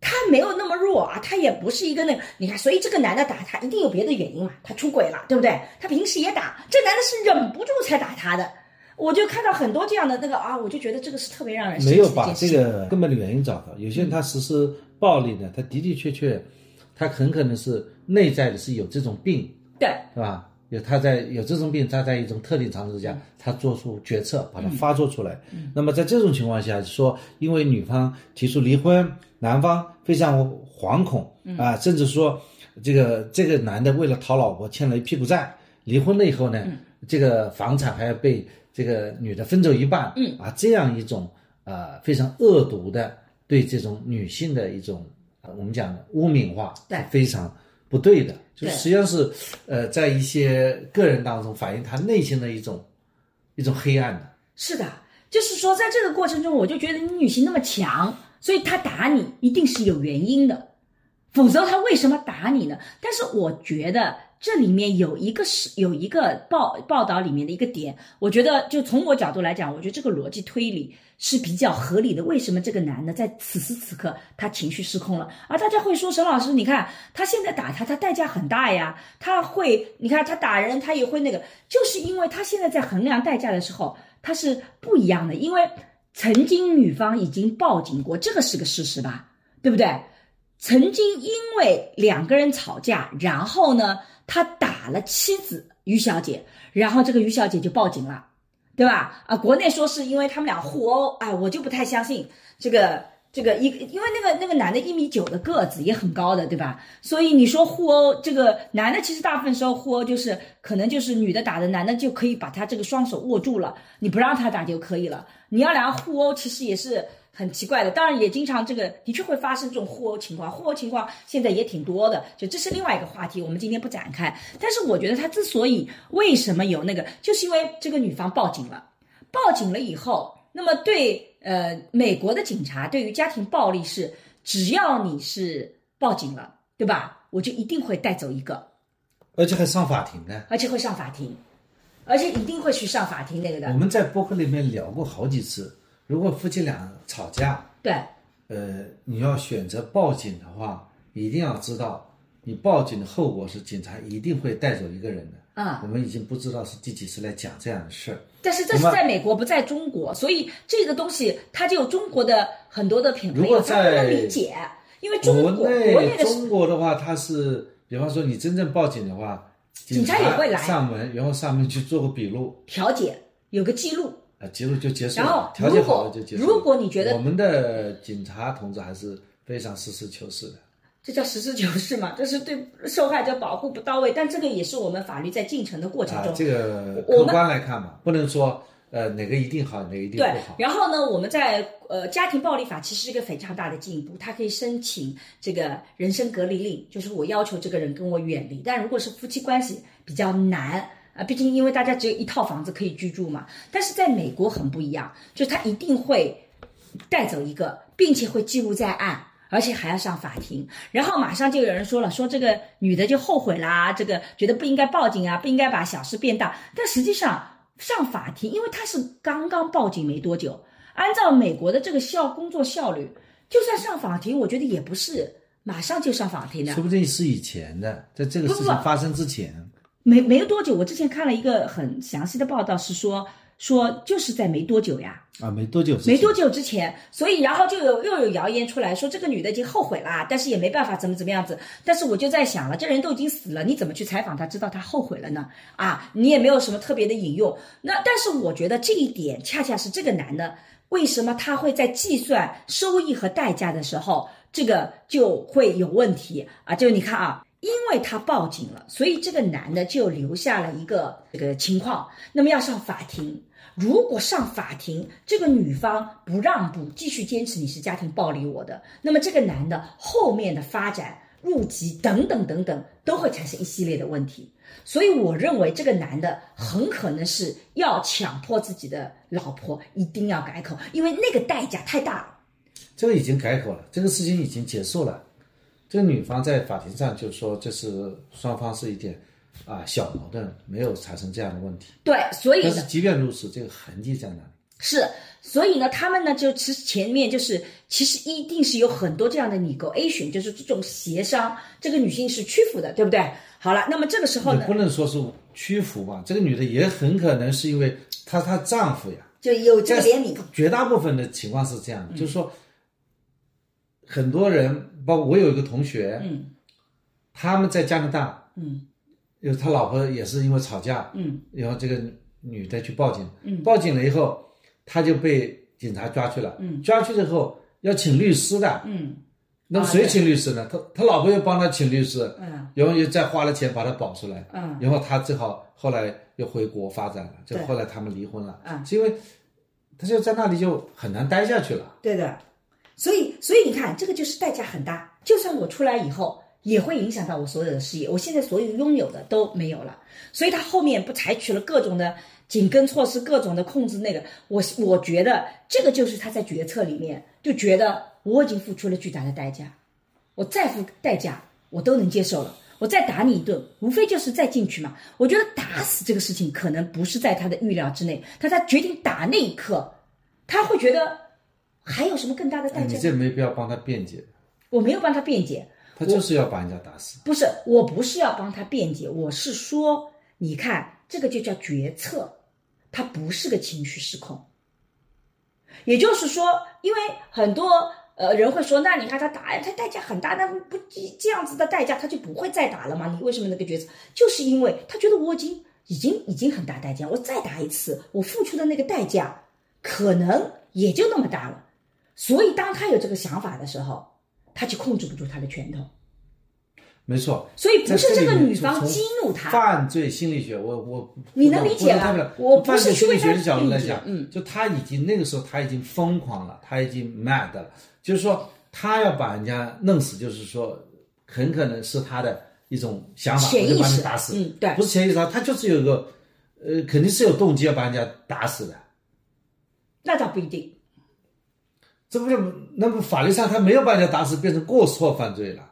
她没有那么弱啊，她也不是一个那个，你看，所以这个男的打她一定有别的原因嘛，他出轨了，对不对？他平时也打，这男的是忍不住才打她的。我就看到很多这样的那个啊，我就觉得这个是特别让人没有把这个根本的原因找到。有些人他实施暴力的，他的的确确，他很可能是内在的是有这种病，对，是吧？有他在有这种病，他在一种特定场景下，他做出决策，把它发作出来。那么在这种情况下，说因为女方提出离婚，男方非常惶恐啊，甚至说这个这个男的为了讨老婆欠了一屁股债，离婚了以后呢，这个房产还要被这个女的分走一半，嗯。啊，这样一种呃非常恶毒的对这种女性的一种我们讲的污名化，对，非常。不对的，就实际上是，呃，在一些个人当中反映他内心的一种一种黑暗的。是的，就是说，在这个过程中，我就觉得你女性那么强，所以他打你一定是有原因的，否则他为什么打你呢？但是我觉得这里面有一个是有一个报报道里面的一个点，我觉得就从我角度来讲，我觉得这个逻辑推理。是比较合理的。为什么这个男的在此时此刻他情绪失控了？而大家会说，沈老师，你看他现在打他，他代价很大呀。他会，你看他打人，他也会那个，就是因为他现在在衡量代价的时候，他是不一样的。因为曾经女方已经报警过，这个是个事实吧？对不对？曾经因为两个人吵架，然后呢，他打了妻子于小姐，然后这个于小姐就报警了。对吧？啊，国内说是因为他们俩互殴，哎，我就不太相信这个这个一，因为那个那个男的一米九的个子也很高的，对吧？所以你说互殴，这个男的其实大部分时候互殴就是可能就是女的打的，男的就可以把他这个双手握住了，你不让他打就可以了。你要两个互殴，其实也是。很奇怪的，当然也经常这个的确会发生这种互殴情况，互殴情况现在也挺多的，就这是另外一个话题，我们今天不展开。但是我觉得他之所以为什么有那个，就是因为这个女方报警了，报警了以后，那么对呃美国的警察对于家庭暴力是，只要你是报警了，对吧？我就一定会带走一个，而且还上法庭呢，而且会上法庭，而且一定会去上法庭那个的。我们在博客里面聊过好几次。如果夫妻俩吵架，对，呃，你要选择报警的话，一定要知道，你报警的后果是警察一定会带走一个人的。啊，我们已经不知道是第几次来讲这样的事儿。但是这是在美国，不在中国，所以这个东西它就有中国的很多的品如果在理解，因为中国国内的中国的话，它是，比方说你真正报警的话，警察也会来上门，然后上门去做个笔录，调解，有个记录。啊，结束就结束，然后调解好了就结束。如果你觉得我们的警察同志还是非常实事求是的，这叫实事求是嘛？这是对受害者保护不到位，但这个也是我们法律在进程的过程中，这个客观来看嘛，不能说呃哪个一定好，哪个一定不好。对，然后呢，我们在呃家庭暴力法其实是一个非常大的进步，它可以申请这个人身隔离令，就是我要求这个人跟我远离。但如果是夫妻关系比较难。啊，毕竟因为大家只有一套房子可以居住嘛，但是在美国很不一样，就是他一定会带走一个，并且会记录在案，而且还要上法庭。然后马上就有人说了，说这个女的就后悔啦，这个觉得不应该报警啊，不应该把小事变大。但实际上上法庭，因为他是刚刚报警没多久，按照美国的这个效工作效率，就算上法庭，我觉得也不是马上就上法庭的，说不定是以前的，在这个事情发生之前。没没有多久，我之前看了一个很详细的报道，是说说就是在没多久呀，啊，没多久，没多久之前，所以然后就有又有谣言出来说这个女的已经后悔啦，但是也没办法怎么怎么样子。但是我就在想了，这人都已经死了，你怎么去采访她，知道她后悔了呢？啊，你也没有什么特别的引用。那但是我觉得这一点恰恰是这个男的为什么他会在计算收益和代价的时候，这个就会有问题啊？就你看啊。因为他报警了，所以这个男的就留下了一个这个情况。那么要上法庭，如果上法庭，这个女方不让步，继续坚持你是家庭暴力我的，那么这个男的后面的发展入籍等等等等，都会产生一系列的问题。所以我认为这个男的很可能是要强迫自己的老婆一定要改口，因为那个代价太大了。这个已经改口了，这个事情已经结束了。这个女方在法庭上就说这是双方是一点啊小矛盾，没有产生这样的问题。对，所以但是即便如此，这个痕迹在哪里？是，所以呢，他们呢就其实前面就是其实一定是有很多这样的 negotiation，就是这种协商，这个女性是屈服的，对不对？好了，那么这个时候呢不，能说是屈服吧，这个女的也很可能是因为她她丈夫呀，就有这个在怜悯，绝大部分的情况是这样，就是说，很多人，包括我有一个同学，嗯，他们在加拿大，嗯，有他老婆也是因为吵架，嗯，然后这个女的去报警，嗯，报警了以后，他就被警察抓去了，嗯，抓去之后要请律师的，嗯。那么谁请律师呢？他他老婆又帮他请律师，嗯。然后又再花了钱把他保出来，嗯，然后他只好后来又回国发展了，就后来他们离婚了，嗯。是因为他就在那里就很难待下去了。对的。所以，所以你看，这个就是代价很大。就算我出来以后，也会影响到我所有的事业。我现在所有拥有的都没有了。所以他后面不采取了各种的紧跟措施，各种的控制那个。我我觉得这个就是他在决策里面就觉得我已经付出了巨大的代价，我再付代价我都能接受了。我再打你一顿，无非就是再进去嘛。我觉得打死这个事情可能不是在他的预料之内，但他决定打那一刻，他会觉得还有什么更大的代价？哎你这没必要帮他辩解，我没有帮他辩解，他就是要把人家打死。不是，我不是要帮他辩解，我是说，你看这个就叫决策，他不是个情绪失控。也就是说，因为很多呃人会说，那你看他打，他代价很大，那不这样子的代价他就不会再打了吗？你为什么那个决策？就是因为他觉得我已经已经已经很大代价，我再打一次，我付出的那个代价可能也就那么大了。所以当他有这个想法的时候，他就控制不住他的拳头。没错，所以不是这个女方激怒他，犯罪心理学，我我你能理解吗我不犯罪是心理学的角度来讲，嗯，就他已经那个时候他已经疯狂了，他已经 mad 了，就是说他要把人家弄死，就是说很可能是他的一种想法，我就把潜意识你打死，嗯对不是潜意识，他就是有一个呃，肯定是有动机要把人家打死的。那倒不一定。这不就那么法律上他没有把人家打死，变成过错犯罪了。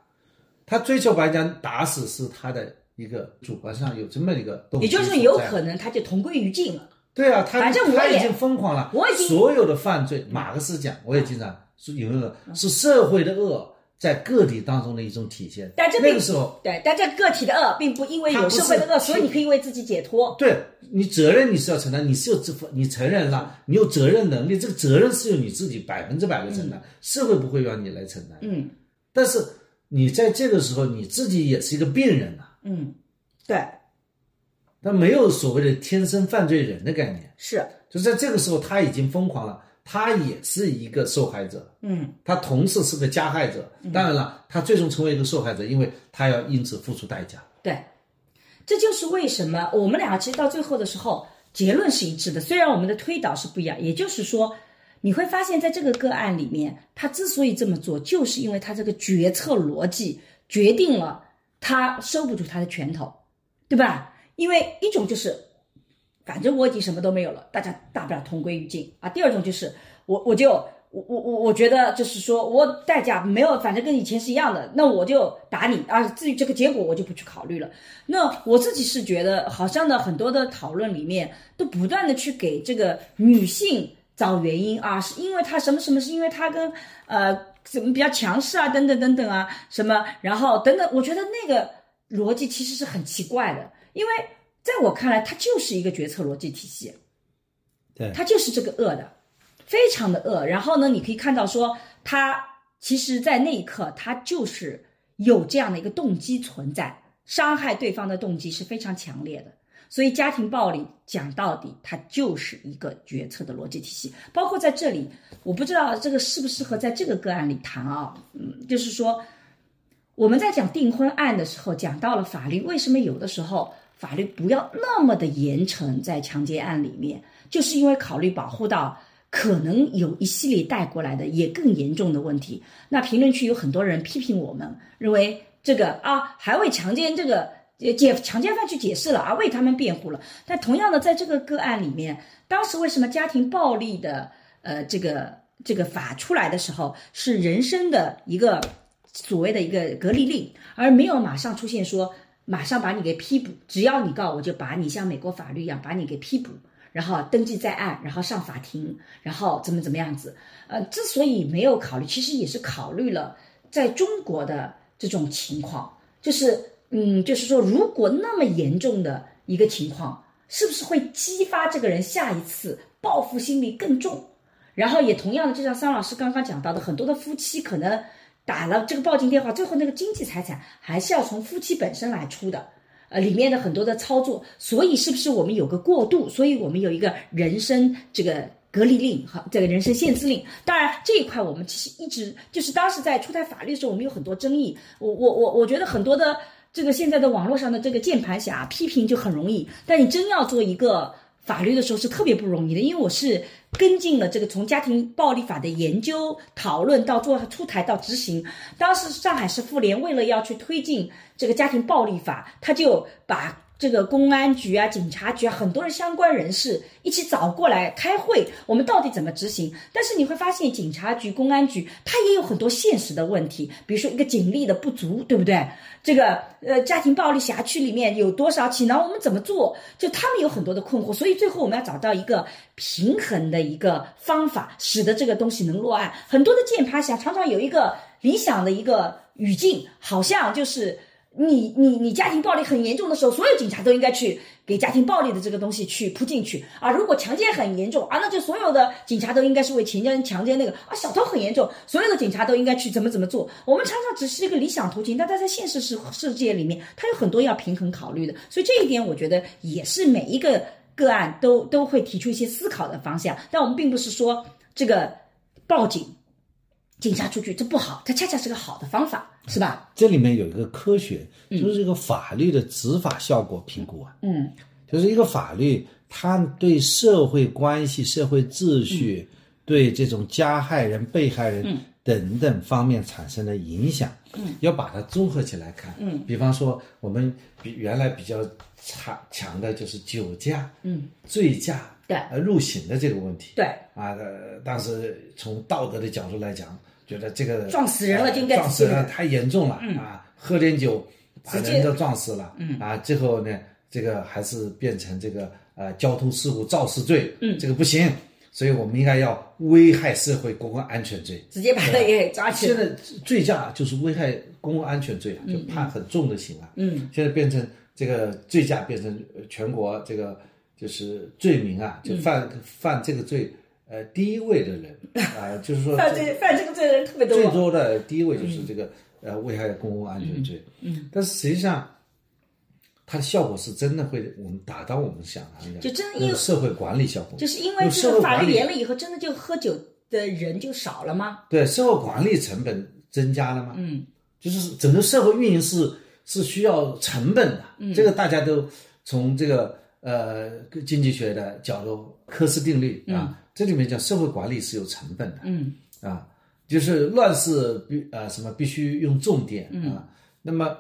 他追求把人家打死是他的一个主观上有这么一个动机也就是说有可能他就同归于尽了。对啊，他反正我他已经疯狂了，我已经所有的犯罪，马克思讲，我也经常是引用的，是社会的恶在个体当中的一种体现。但这个时候，对，但这个体的恶并不因为有社会的恶，所以你可以为自己解脱。对你责任你是要承担，你是有自你承认了，你有责任能力，这个责任是由你自己百分之百的承担，社会不会让你来承担。嗯但是你在这个时候，你自己也是一个病人呐、嗯，对，他没有所谓的天生犯罪人的概念，是，就在这个时候他已经疯狂了，他也是一个受害者，嗯他同时是个加害者。当然了，他最终成为一个受害者，因为他要因此付出代价。对，这就是为什么我们俩其实到最后的时候结论是一致的，虽然我们的推导是不一样。也就是说，你会发现在这个个案里面，他之所以这么做，就是因为他这个决策逻辑决定了他收不住他的拳头，对吧？因为一种就是，反正我已经什么都没有了，大家大不了同归于尽啊。第二种就是我我就我我我我觉得就是说我代价没有，反正跟以前是一样的，那我就打你啊。至于这个结果，我就不去考虑了。那我自己是觉得，好像呢很多的讨论里面都不断的去给这个女性找原因啊，是因为她什么什么，是因为她跟呃怎么比较强势啊，等等等等啊什么，然后等等，我觉得那个逻辑其实是很奇怪的，因为在我看来，它就是一个决策逻辑体系。对它就是这个恶的，非常的恶。然后呢，你可以看到说，他其实，在那一刻，他就是有这样的一个动机存在，伤害对方的动机是非常强烈的。所以，家庭暴力讲到底，它就是一个决策的逻辑体系。包括在这里，我不知道这个适不适合在这个个案里谈啊。嗯，就是说，我们在讲订婚案的时候，讲到了法律为什么有的时候法律不要那么的严惩在强奸案里面，就是因为考虑保护到可能有一系列带过来的也更严重的问题。那评论区有很多人批评我们，认为这个啊，还为强奸这个解强奸犯去解释了啊，为他们辩护了。但同样的，在这个个案里面，当时为什么家庭暴力的呃这个这个法出来的时候是人生的一个所谓的一个隔离令，而没有马上出现说马上把你给批捕，只要你告我就把你像美国法律一样把你给批捕。然后登记在案，然后上法庭，然后怎么怎么样子？呃，之所以没有考虑，其实也是考虑了在中国的这种情况，就是嗯，就是说，如果那么严重的一个情况，是不是会激发这个人下一次报复心理更重？然后也同样的，就像桑老师刚刚讲到的，很多的夫妻可能打了这个报警电话，最后那个经济财产还是要从夫妻本身来出的。呃，里面的很多的操作，所以是不是我们有个过渡？所以我们有一个人身这个隔离令哈，这个人身限制令。当然这一块我们其实一直就是当时在出台法律的时候，我们有很多争议。我我我我觉得很多的这个现在的网络上的这个键盘侠批评就很容易，但你真要做一个法律的时候是特别不容易的，因为我是。跟进了这个从家庭暴力法的研究讨论到做出台到执行，当时上海市妇联为了要去推进这个家庭暴力法，他就把。这个公安局啊、警察局啊，很多人相关人士一起找过来开会，我们到底怎么执行？但是你会发现，警察局、公安局它也有很多现实的问题，比如说一个警力的不足，对不对？这个呃，家庭暴力辖区里面有多少起？然后我们怎么做？就他们有很多的困惑，所以最后我们要找到一个平衡的一个方法，使得这个东西能落案。很多的键盘侠常常有一个理想的一个语境，好像就是。你你你家庭暴力很严重的时候，所有警察都应该去给家庭暴力的这个东西去扑进去啊！如果强奸很严重啊，那就所有的警察都应该是为强奸强奸那个啊！小偷很严重，所有的警察都应该去怎么怎么做？我们常常只是一个理想途径，但在现实世世界里面，它有很多要平衡考虑的。所以这一点，我觉得也是每一个个案都都会提出一些思考的方向。但我们并不是说这个报警。警察出去这不好，它恰恰是个好的方法，是吧？这里面有一个科学，就是这个法律的执法效果评估啊。嗯，就是一个法律，它对社会关系、社会秩序、对这种加害人、被害人等等方面产生的影响，嗯，要把它综合起来看。嗯，比方说我们比原来比较强强的就是酒驾，嗯，醉驾，对，呃，入刑的这个问题。对，啊，呃，当时从道德的角度来讲。觉得这个撞死人了就应该撞死人太严重了啊！喝点酒把人都撞死了，嗯啊，最后呢，这个还是变成这个呃交通事故肇事罪，嗯，这个不行，所以我们应该要危害社会公共安全罪，直接把他给抓起来。现在醉驾就是危害公共安全罪，就判很重的刑了，嗯，现在变成这个醉驾变成全国这个就是罪名啊，就犯犯这个罪。呃，第一位的人啊，就是说 犯罪犯这个罪的人特别多。最多的第一位就是这个呃危害公共安全罪。嗯。但是实际上，它的效果是真的会我们达到我们想的，就真因为社会管理效果。就是因为这个法律严了以后，真的就喝酒的人就少了吗？对，社会管理成本增加了吗？嗯。就是整个社会运营是是需要成本的，嗯这个大家都从这个呃经济学的角度，科斯定律啊。这里面讲社会管理是有成本的，嗯。啊，就是乱世必啊什么必须用重点啊，那么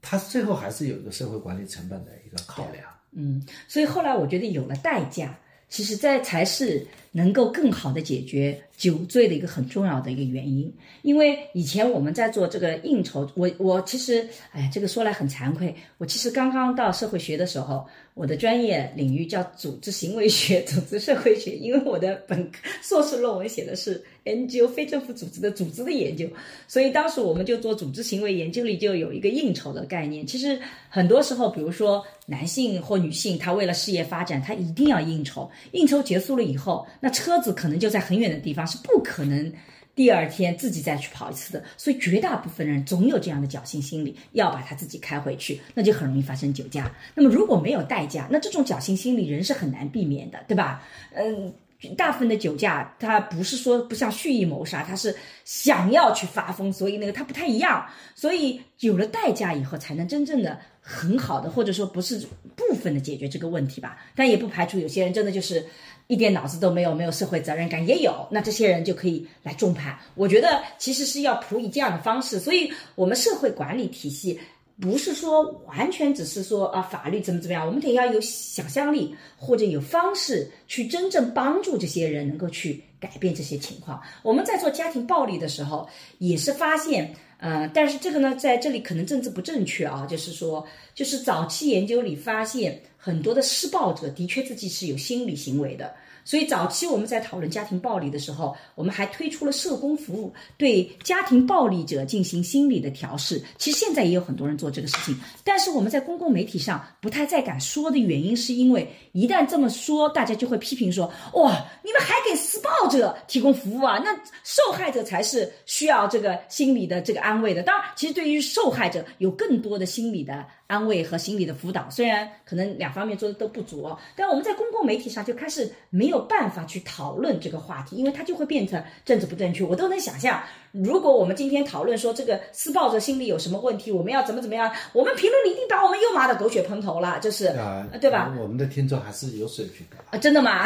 它最后还是有一个社会管理成本的一个考量，嗯，所以后来我觉得有了代价，其实在才是能够更好的解决酒醉的一个很重要的一个原因，因为以前我们在做这个应酬，我我其实哎，这个说来很惭愧，我其实刚刚到社会学的时候。我的专业领域叫组织行为学、组织社会学，因为我的本科硕士论文写的是 NGO 非政府组织的组织的研究，所以当时我们就做组织行为研究里就有一个应酬的概念。其实很多时候，比如说男性或女性，他为了事业发展，他一定要应酬，应酬结束了以后，那车子可能就在很远的地方，是不可能。第二天自己再去跑一次的，所以绝大部分人总有这样的侥幸心理，要把他自己开回去，那就很容易发生酒驾。那么如果没有代价，那这种侥幸心理人是很难避免的，对吧？嗯，大部分的酒驾，他不是说不像蓄意谋杀，他是想要去发疯，所以那个他不太一样。所以有了代价以后，才能真正的很好的，或者说不是部分的解决这个问题吧。但也不排除有些人真的就是一点脑子都没有，没有社会责任感也有。那这些人就可以来重判。我觉得其实是要普以这样的方式，所以我们社会管理体系。不是说完全只是说啊法律怎么怎么样，我们得要有想象力或者有方式去真正帮助这些人能够去改变这些情况。我们在做家庭暴力的时候也是发现，呃，但是这个呢在这里可能政治不正确啊，就是说，就是早期研究里发现很多的施暴者的确自己是有心理行为的。所以早期我们在讨论家庭暴力的时候，我们还推出了社工服务，对家庭暴力者进行心理的调试。其实现在也有很多人做这个事情，但是我们在公共媒体上不太再敢说的原因，是因为一旦这么说，大家就会批评说：哇，你们还给施暴者提供服务啊？那受害者才是需要这个心理的这个安慰的。当然，其实对于受害者有更多的心理的。安慰和心理的辅导，虽然可能两方面做的都不足，但我们在公共媒体上就开始没有办法去讨论这个话题，因为它就会变成政治不正确。我都能想象，如果我们今天讨论说这个施暴者心理有什么问题，我们要怎么怎么样，我们评论里一定把我们又骂的狗血喷头了，就是啊，对吧？我们的听众还是有水平的啊，真的吗？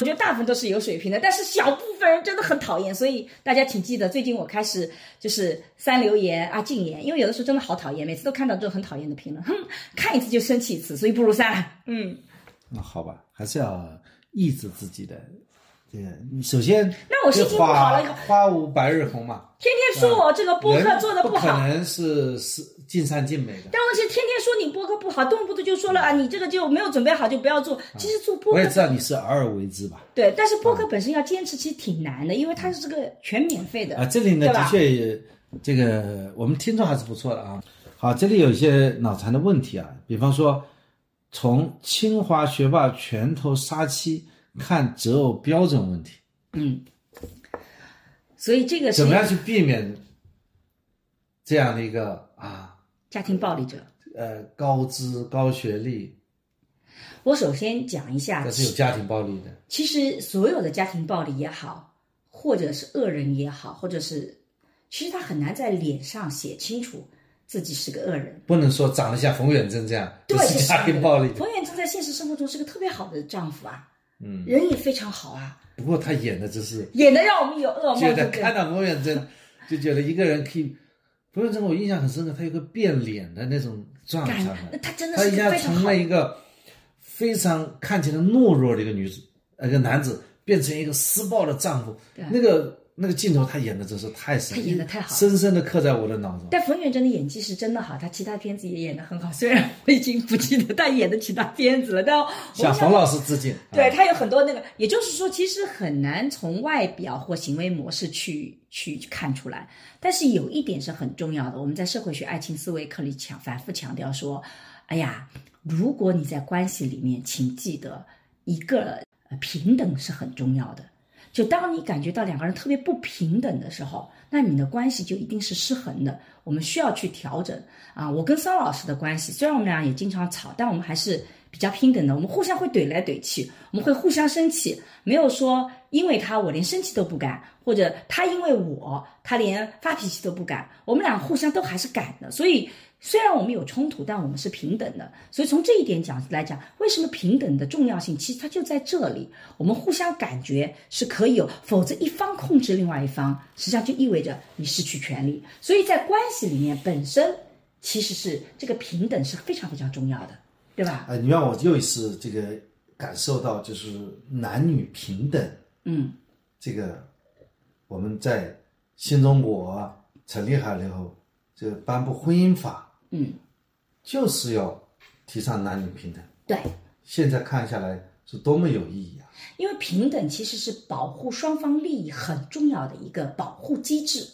我觉得大部分都是有水平的，但是小部分人真的很讨厌，所以大家请记得，最近我开始就是删留言啊禁言，因为有的时候真的好讨厌，每次都看到这种很讨厌的评论。哼，看一次就生气一次，所以不如删。嗯，那好吧，还是要抑制自己的这个。首先，那我心情不好了，花无百日红嘛。天天说我这个播客做的不好，可能是是尽善尽美的。但问题天天说你播客不好，动不动就说了啊，你这个就没有准备好就不要做。其实做播客，我也知道你是偶尔为之吧。对，但是播客本身要坚持其实挺难的，因为它是这个全免费的啊。这里呢，的确，这个我们听众还是不错的啊。好，这里有一些脑残的问题啊，比方说，从清华学霸拳头杀妻看择偶标准问题。嗯，所以这个怎么样去避免这样的一个啊家庭暴力者？呃，高知高学历。我首先讲一下，这是有家庭暴力的。其实所有的家庭暴力也好，或者是恶人也好，或者是，其实他很难在脸上写清楚。自己是个恶人，不能说长得像冯远征这样，对，是 家庭暴力。冯远征在现实生活中是个特别好的丈夫啊，嗯，人也非常好啊。不过他演的真是演的让我们有噩梦。觉得看到冯远征，就觉得一个人可以。冯远征我印象很深刻，他有个变脸的那种状态，那他真的是他一下从了一个非常看起来懦弱的一个女子，那个男子变成一个施暴的丈夫，那个。那个镜头他演的真是太深，他演的太好，深深的刻在我的脑中。但冯远征的演技是真的好，他其他片子也演的很好。虽然我已经不记得他演的其他片子了，但向冯老师致敬。对他有很多那个，也就是说，其实很难从外表或行为模式去去看出来。但是有一点是很重要的，我们在社会学爱情思维课里强反复强调说：，哎呀，如果你在关系里面，请记得一个平等是很重要的。就当你感觉到两个人特别不平等的时候，那你的关系就一定是失衡的。我们需要去调整啊！我跟桑老师的关系，虽然我们俩也经常吵，但我们还是比较平等的。我们互相会怼来怼去，我们会互相生气，没有说因为他我连生气都不敢，或者他因为我他连发脾气都不敢。我们俩互相都还是敢的，所以。虽然我们有冲突，但我们是平等的。所以从这一点讲来讲，为什么平等的重要性？其实它就在这里。我们互相感觉是可以有，否则一方控制另外一方，实际上就意味着你失去权利。所以在关系里面，本身其实是这个平等是非常非常重要的，对吧？呃，你让我又一次这个感受到，就是男女平等。嗯，这个我们在新中国成立好了以后，这个颁布婚姻法。嗯，就是要提倡男女平等。对，现在看下来是多么有意义啊！因为平等其实是保护双方利益很重要的一个保护机制。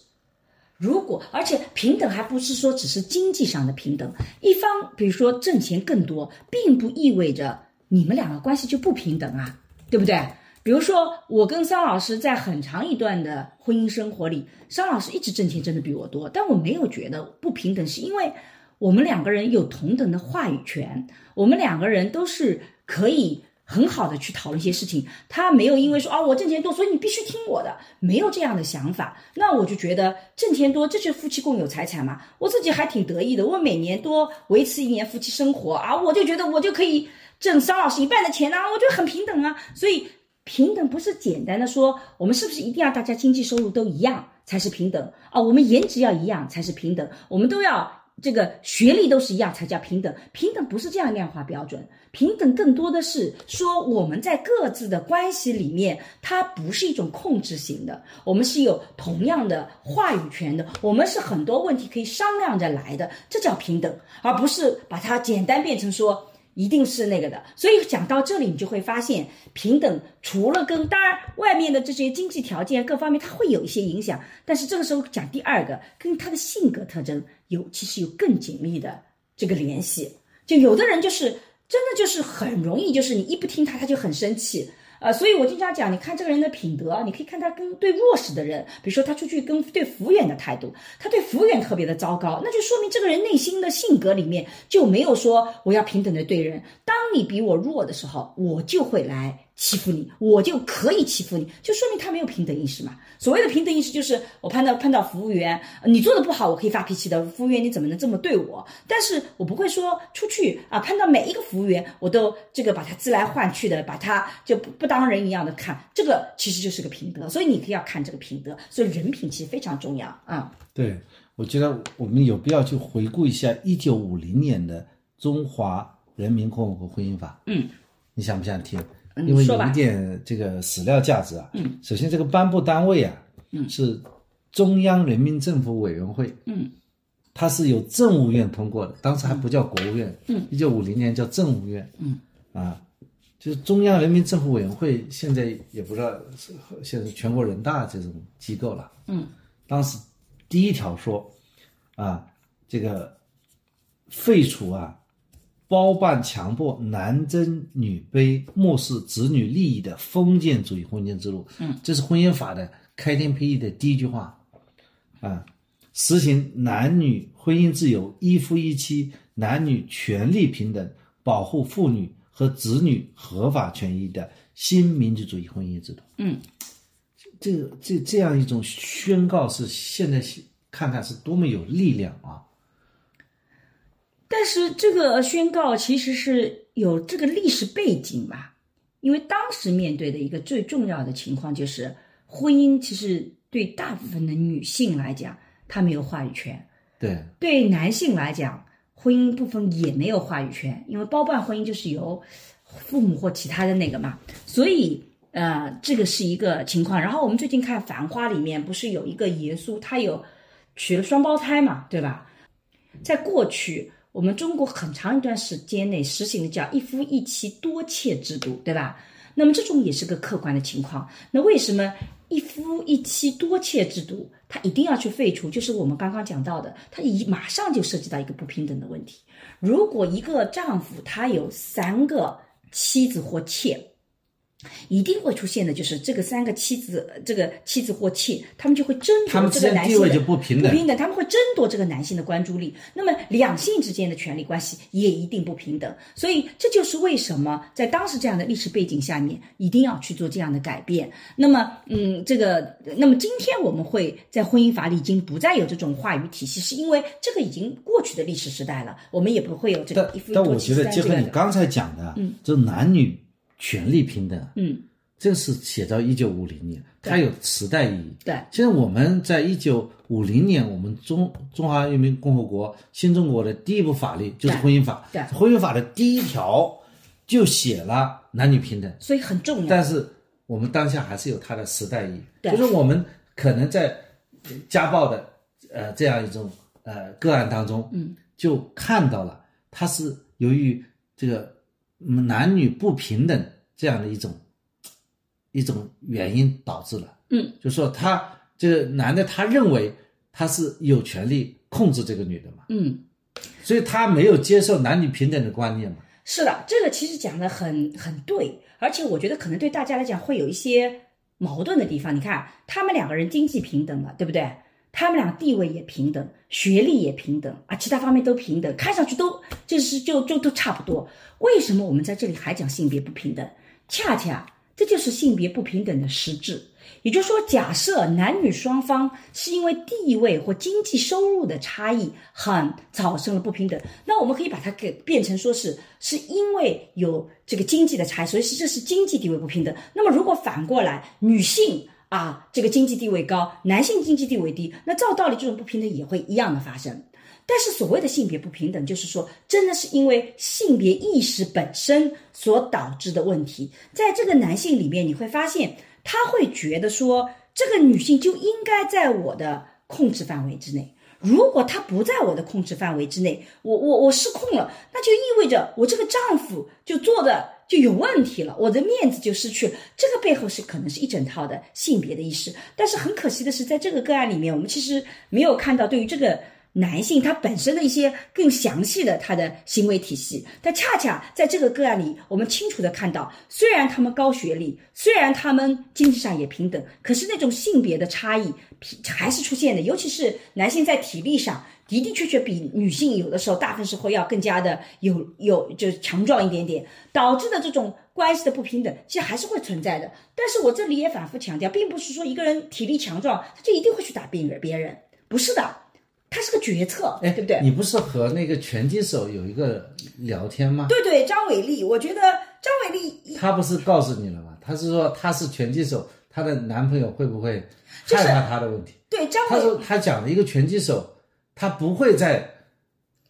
如果而且平等还不是说只是经济上的平等，一方比如说挣钱更多，并不意味着你们两个关系就不平等啊，对不对？比如说我跟桑老师在很长一段的婚姻生活里，桑老师一直挣钱挣的比我多，但我没有觉得不平等，是因为。我们两个人有同等的话语权，我们两个人都是可以很好的去讨论一些事情，他没有因为说啊我挣钱多，所以你必须听我的，没有这样的想法。那我就觉得挣钱多，这就是夫妻共有财产嘛。我自己还挺得意的，我每年多维持一年夫妻生活啊，我就觉得我就可以挣张老师一半的钱啊，我觉得很平等啊。所以平等不是简单的说我们是不是一定要大家经济收入都一样才是平等啊？我们颜值要一样才是平等，我们都要。这个学历都是一样才叫平等，平等不是这样量化标准，平等更多的是说我们在各自的关系里面，它不是一种控制型的，我们是有同样的话语权的，我们是很多问题可以商量着来的，这叫平等，而不是把它简单变成说。一定是那个的，所以讲到这里，你就会发现平等除了跟当然外面的这些经济条件各方面，它会有一些影响，但是这个时候讲第二个，跟他的性格特征有其实有更紧密的这个联系。就有的人就是真的就是很容易，就是你一不听他，他就很生气。呃，所以我经常讲，你看这个人的品德，你可以看他跟对弱势的人，比如说他出去跟对服务员的态度，他对服务员特别的糟糕，那就说明这个人内心的性格里面就没有说我要平等的对人。当你比我弱的时候，我就会来。欺负你，我就可以欺负你，就说明他没有平等意识嘛。所谓的平等意识，就是我碰到碰到服务员，你做的不好，我可以发脾气的。服务员，你怎么能这么对我？但是我不会说出去啊，碰到每一个服务员，我都这个把他支来换去的，把他就不不当人一样的看。这个其实就是个品德，所以你可以要看这个品德。所以人品其实非常重要啊。对，我觉得我们有必要去回顾一下一九五零年的《中华人民共和国婚姻法》。嗯，你想不想听？因为有一点这个史料价值啊。嗯。首先，这个颁布单位啊，嗯，是中央人民政府委员会。嗯。它是由政务院通过的，当时还不叫国务院。嗯。一九五零年叫政务院。嗯。啊，就是中央人民政府委员会，现在也不知道是现在全国人大这种机构了。嗯。当时第一条说，啊，这个废除啊。包办强迫男尊女卑、漠视子女利益的封建主义婚姻制度，嗯，这是婚姻法的开天辟地的第一句话，啊，实行男女婚姻自由、一夫一妻、男女权利平等、保护妇女和子女合法权益的新民主主义婚姻制度。嗯，这这这样一种宣告是现在看看是多么有力量啊！但是这个宣告其实是有这个历史背景吧，因为当时面对的一个最重要的情况就是婚姻，其实对大部分的女性来讲，她没有话语权；对，对男性来讲，婚姻部分也没有话语权，因为包办婚姻就是由父母或其他的那个嘛，所以呃，这个是一个情况。然后我们最近看《繁花》里面，不是有一个耶稣，他有娶了双胞胎嘛，对吧？在过去。我们中国很长一段时间内实行的叫一夫一妻多妾制度，对吧？那么这种也是个客观的情况。那为什么一夫一妻多妾制度它一定要去废除？就是我们刚刚讲到的，它一马上就涉及到一个不平等的问题。如果一个丈夫他有三个妻子或妾，一定会出现的，就是这个三个妻子，这个妻子或妾，他们就会争夺这个男性的不平等，不平等，他们会争夺这个男性的关注力。那么两性之间的权利关系也一定不平等。所以这就是为什么在当时这样的历史背景下面，一定要去做这样的改变。那么，嗯，这个，那么今天我们会在婚姻法里已经不再有这种话语体系，是因为这个已经过去的历史时代了，我们也不会有这个一夫一妻但我觉得结合你刚才讲的，嗯，这男女。权利平等，嗯，这是写到一九五零年，它有时代意义。对，现在我们在一九五零年，我们中中华人民共和国新中国的第一部法律就是婚姻法。对，婚姻法的第一条就写了男女平等，所以很重要。但是我们当下还是有它的时代意义，对，就是我们可能在家暴的呃这样一种呃个案当中，嗯，就看到了它是由于这个。男女不平等这样的一种一种原因导致了，嗯，就说他这个男的他认为他是有权利控制这个女的嘛，嗯，所以他没有接受男女平等的观念嘛。是的，这个其实讲的很很对，而且我觉得可能对大家来讲会有一些矛盾的地方。你看，他们两个人经济平等了，对不对？他们俩地位也平等，学历也平等啊，其他方面都平等，看上去都就是就就都差不多。为什么我们在这里还讲性别不平等？恰恰这就是性别不平等的实质。也就是说，假设男女双方是因为地位或经济收入的差异，很造成了不平等，那我们可以把它给变成说是是因为有这个经济的差异，所以是这是经济地位不平等。那么如果反过来，女性啊这个经济地位高，男性经济地位低，那照道理这种不平等也会一样的发生。但是所谓的性别不平等，就是说，真的是因为性别意识本身所导致的问题。在这个男性里面，你会发现他会觉得说，这个女性就应该在我的控制范围之内。如果他不在我的控制范围之内，我我我失控了，那就意味着我这个丈夫就做的就有问题了，我的面子就失去了。这个背后是可能是一整套的性别的意识。但是很可惜的是，在这个个案里面，我们其实没有看到对于这个。男性他本身的一些更详细的他的行为体系，但恰恰在这个个案里，我们清楚的看到，虽然他们高学历，虽然他们经济上也平等，可是那种性别的差异还是出现的。尤其是男性在体力上的的确确比女性有的时候大部分时候要更加的有有就是强壮一点点，导致的这种关系的不平等，其实还是会存在的。但是我这里也反复强调，并不是说一个人体力强壮，他就一定会去打别人，别人不是的。他是个决策，哎，对不对？你不是和那个拳击手有一个聊天吗？对对，张伟丽，我觉得张伟丽，他不是告诉你了吗？他是说他是拳击手，她的男朋友会不会害怕她的问题？对，张他说他讲了一个拳击手，他不会在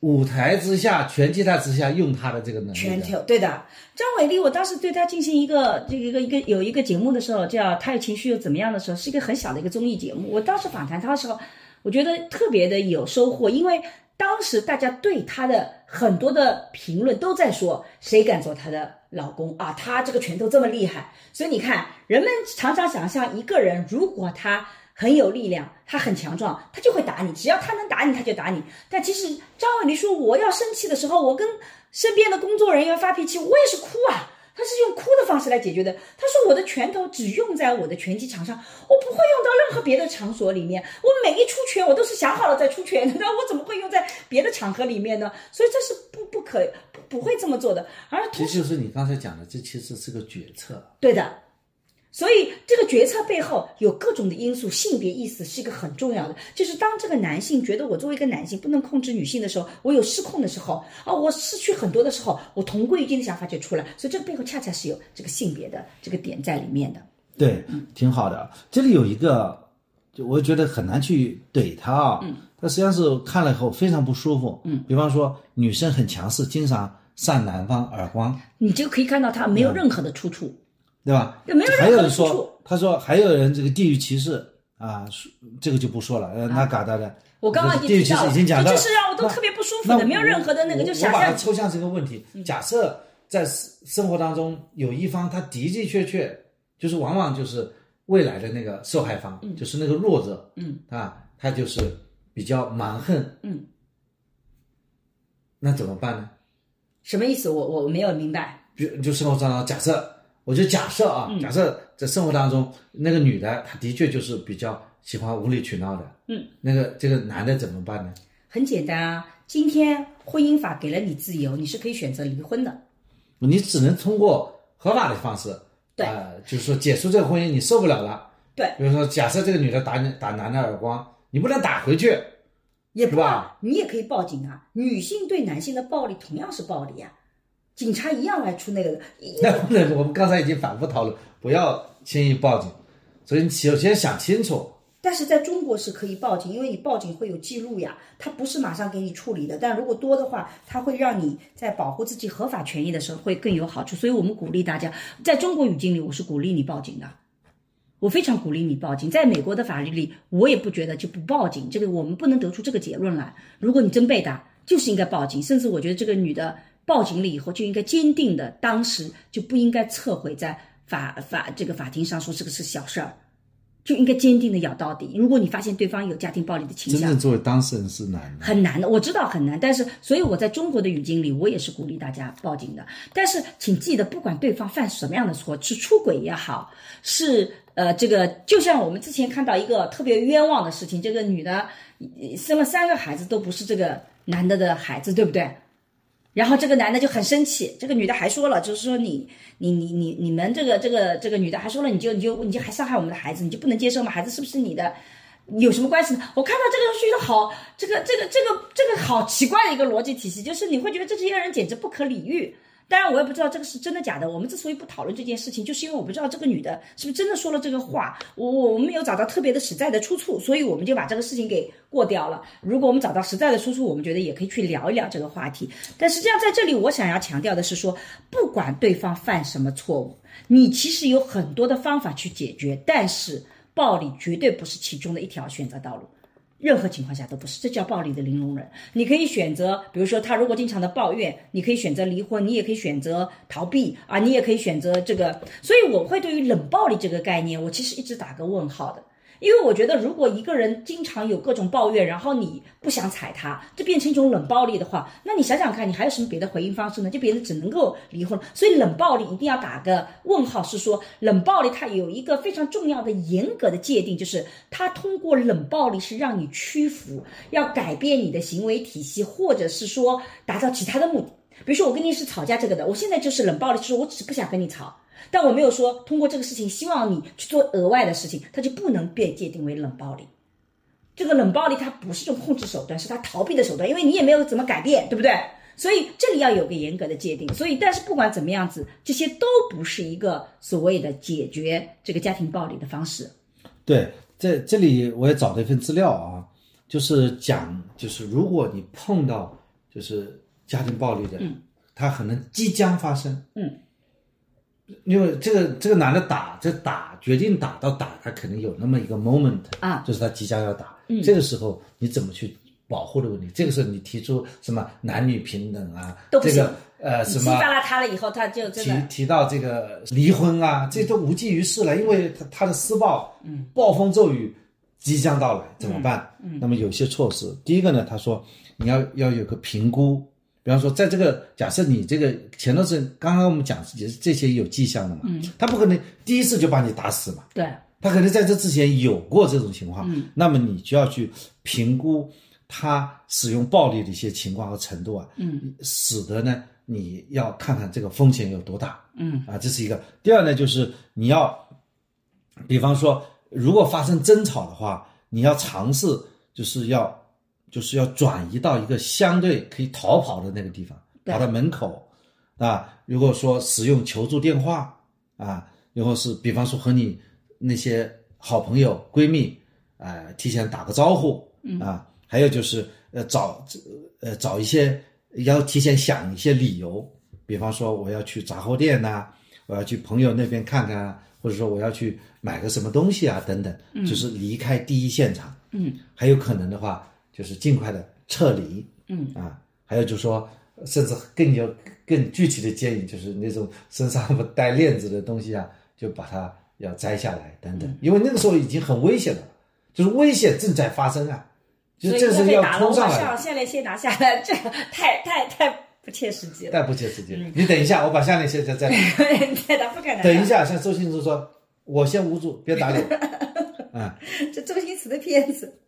舞台之下、拳击台之下用他的这个能力。拳头，对的。张伟丽，我当时对他进行一个这个一个一个有一个节目的时候，叫《他有情绪又怎么样》的时候，是一个很小的一个综艺节目。我当时访谈他的时候。我觉得特别的有收获，因为当时大家对她的很多的评论都在说，谁敢做她的老公啊？他这个拳头这么厉害，所以你看，人们常常想象一个人如果他很有力量，他很强壮，他就会打你，只要他能打你，他就打你。但其实张伟丽说，我要生气的时候，我跟身边的工作人员发脾气，我也是哭啊。他是用哭的方式来解决的。他说：“我的拳头只用在我的拳击场上，我不会用到任何别的场所里面。我每一出拳，我都是想好了再出拳的。那我怎么会用在别的场合里面呢？所以这是不不可不不会这么做的。而这就是你刚才讲的，这其实是个决策。对的。”所以，这个决策背后有各种的因素，性别意识是一个很重要的。就是当这个男性觉得我作为一个男性不能控制女性的时候，我有失控的时候，啊，我失去很多的时候，我同归于尽的想法就出来。所以，这个背后恰恰是有这个性别的这个点在里面的。对，挺好的。这里有一个，就我觉得很难去怼他啊。嗯。他实际上是看了以后非常不舒服。嗯。比方说，女生很强势，经常扇男方耳光，你就可以看到他没有任何的出处。对吧？没有还有人说，他说还有人这个地域歧视啊，这个就不说了。呃，那嘎达的，我刚刚地域歧视已经讲到，就是让我都特别不舒服的，没有任何的那个就想象。我把它抽象成一个问题：假设在生活当中有一方，他的的确确就是往往就是未来的那个受害方，就是那个弱者，嗯啊，他就是比较蛮横，嗯，那怎么办呢？什么意思？我我没有明白。比就生活当中假设。我就假设啊，假设在生活当中，那个女的她的确就是比较喜欢无理取闹的，嗯，那个这个男的怎么办呢？很简单啊，今天婚姻法给了你自由，你是可以选择离婚的。你只能通过合法的方式，对，呃就是说解除这个婚姻，你受不了了，对。比如说，假设这个女的打你打男的耳光，你不能打回去，也不吧？你也可以报警啊。女性对男性的暴力同样是暴力啊。警察一样来出那个的，那不能。我们刚才已经反复讨论，不要轻易报警。所以你首先想清楚。但是在中国是可以报警，因为你报警会有记录呀，他不是马上给你处理的。但如果多的话，他会让你在保护自己合法权益的时候会更有好处。所以我们鼓励大家，在中国语境里，我是鼓励你报警的。我非常鼓励你报警。在美国的法律里，我也不觉得就不报警。这个我们不能得出这个结论来。如果你真被打，就是应该报警。甚至我觉得这个女的。报警了以后就应该坚定的，当时就不应该撤回在法法这个法庭上说这个是小事儿，就应该坚定的咬到底。如果你发现对方有家庭暴力的倾向，真正作为当事人是难的，很难的。我知道很难，但是所以我在中国的语境里，我也是鼓励大家报警的。但是请记得，不管对方犯什么样的错，是出轨也好，是呃，这个就像我们之前看到一个特别冤枉的事情，这个女的呃生了三个孩子都不是这个男的的孩子，对不对？然后这个男的就很生气，这个女的还说了，就是说你你你你你们这个这个这个女的还说了，你就你就你就还伤害我们的孩子，你就不能接受吗？孩子是不是你的？有什么关系呢？我看到这个觉得好，这个这个这个这个好奇怪的一个逻辑体系，就是你会觉得这些人简直不可理喻。当然，我也不知道这个是真的假的。我们之所以不讨论这件事情，就是因为我不知道这个女的是不是真的说了这个话。我我我没有找到特别的实在的出处，所以我们就把这个事情给过掉了。如果我们找到实在的出处，我们觉得也可以去聊一聊这个话题。但实际上在这里，我想要强调的是说，不管对方犯什么错误，你其实有很多的方法去解决，但是暴力绝对不是其中的一条选择道路。任何情况下都不是，这叫暴力的零容忍。你可以选择，比如说他如果经常的抱怨，你可以选择离婚，你也可以选择逃避啊，你也可以选择这个。所以我会对于冷暴力这个概念，我其实一直打个问号的。因为我觉得，如果一个人经常有各种抱怨，然后你不想踩他，这变成一种冷暴力的话，那你想想看，你还有什么别的回应方式呢？就别人只能够离婚。所以冷暴力一定要打个问号，是说冷暴力它有一个非常重要的、严格的界定，就是它通过冷暴力是让你屈服，要改变你的行为体系，或者是说达到其他的目的。比如说我跟你是吵架这个的，我现在就是冷暴力，就是我只是不想跟你吵。但我没有说通过这个事情希望你去做额外的事情，它就不能被界定为冷暴力。这个冷暴力它不是一种控制手段，是他逃避的手段，因为你也没有怎么改变，对不对？所以这里要有个严格的界定。所以，但是不管怎么样子，这些都不是一个所谓的解决这个家庭暴力的方式。对，在这里我也找了一份资料啊，就是讲，就是如果你碰到就是家庭暴力的，嗯，他可能即将发生，嗯，因为这个这个男的打，这打决定打到打，他肯定有那么一个 moment 啊。就是他即将要打，嗯。这个时候你怎么去保护的问题？这个时候你提出什么男女平等啊，都这个呃什么激发了他了以后，他就真提提到这个离婚啊，这都无济于事了，因为他他的施暴，嗯，暴风骤雨即将到来，怎么办？嗯，那么有些措施，第一个呢，他说你要要有个评估，比方说在这个假设你这个前段时间刚刚我们讲也是这些有迹象的嘛，嗯，他不可能第一次就把你打死嘛，对，他可能在这之前有过这种情况，嗯，那么你就要去评估他使用暴力的一些情况和程度啊，嗯，使得呢你要看看这个风险有多大，嗯，啊，这是一个。第二呢，就是你要，比方说，如果发生争吵的话，你要尝试就是要就是要转移到一个相对可以逃跑的那个地方，跑到门口，啊，如果说使用求助电话啊，然后是比方说和你那些好朋友、闺蜜，呃，提前打个招呼，啊，还有就是呃找呃找一些要提前想一些理由，比方说我要去杂货店呐、我要去朋友那边看看啊，或者说我要去买个什么东西啊等等，就是离开第一现场，嗯，还有可能的话就是尽快的撤离，嗯啊，还有就是说，甚至更有更具体的建议，就是那种身上不带链子的东西啊，就把它要摘下来等嗯等，因为那个时候已经很危险了，就是危险正在发生啊，就所以这个是要冲上来的，项项链先拿下来，这个太太太不切实际了。太不切实际了。你等一下，我把项链现在再对的，不可能。等一下，像周星驰说，我先捂住，别打脸，啊，这周星驰的片子，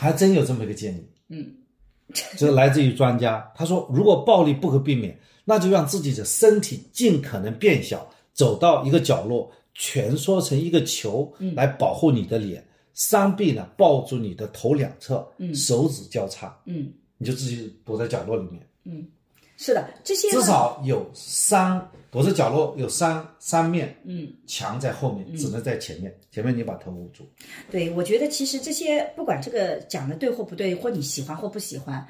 还真有这么一个建议。嗯，这是来自于专家，他说，如果暴力不可避免，那就让自己的身体尽可能变小，走到一个角落，蜷缩成一个球，来保护你的脸。双臂呢抱住你的头两侧，嗯。手指交叉，嗯，你就自己躲在角落里面，是的，这些至少有三躲着角落有三三面，嗯，墙在后面，只能在前面，前面你把头捂住，对，我觉得其实这些不管这个讲的对或不对，或你喜欢或不喜欢，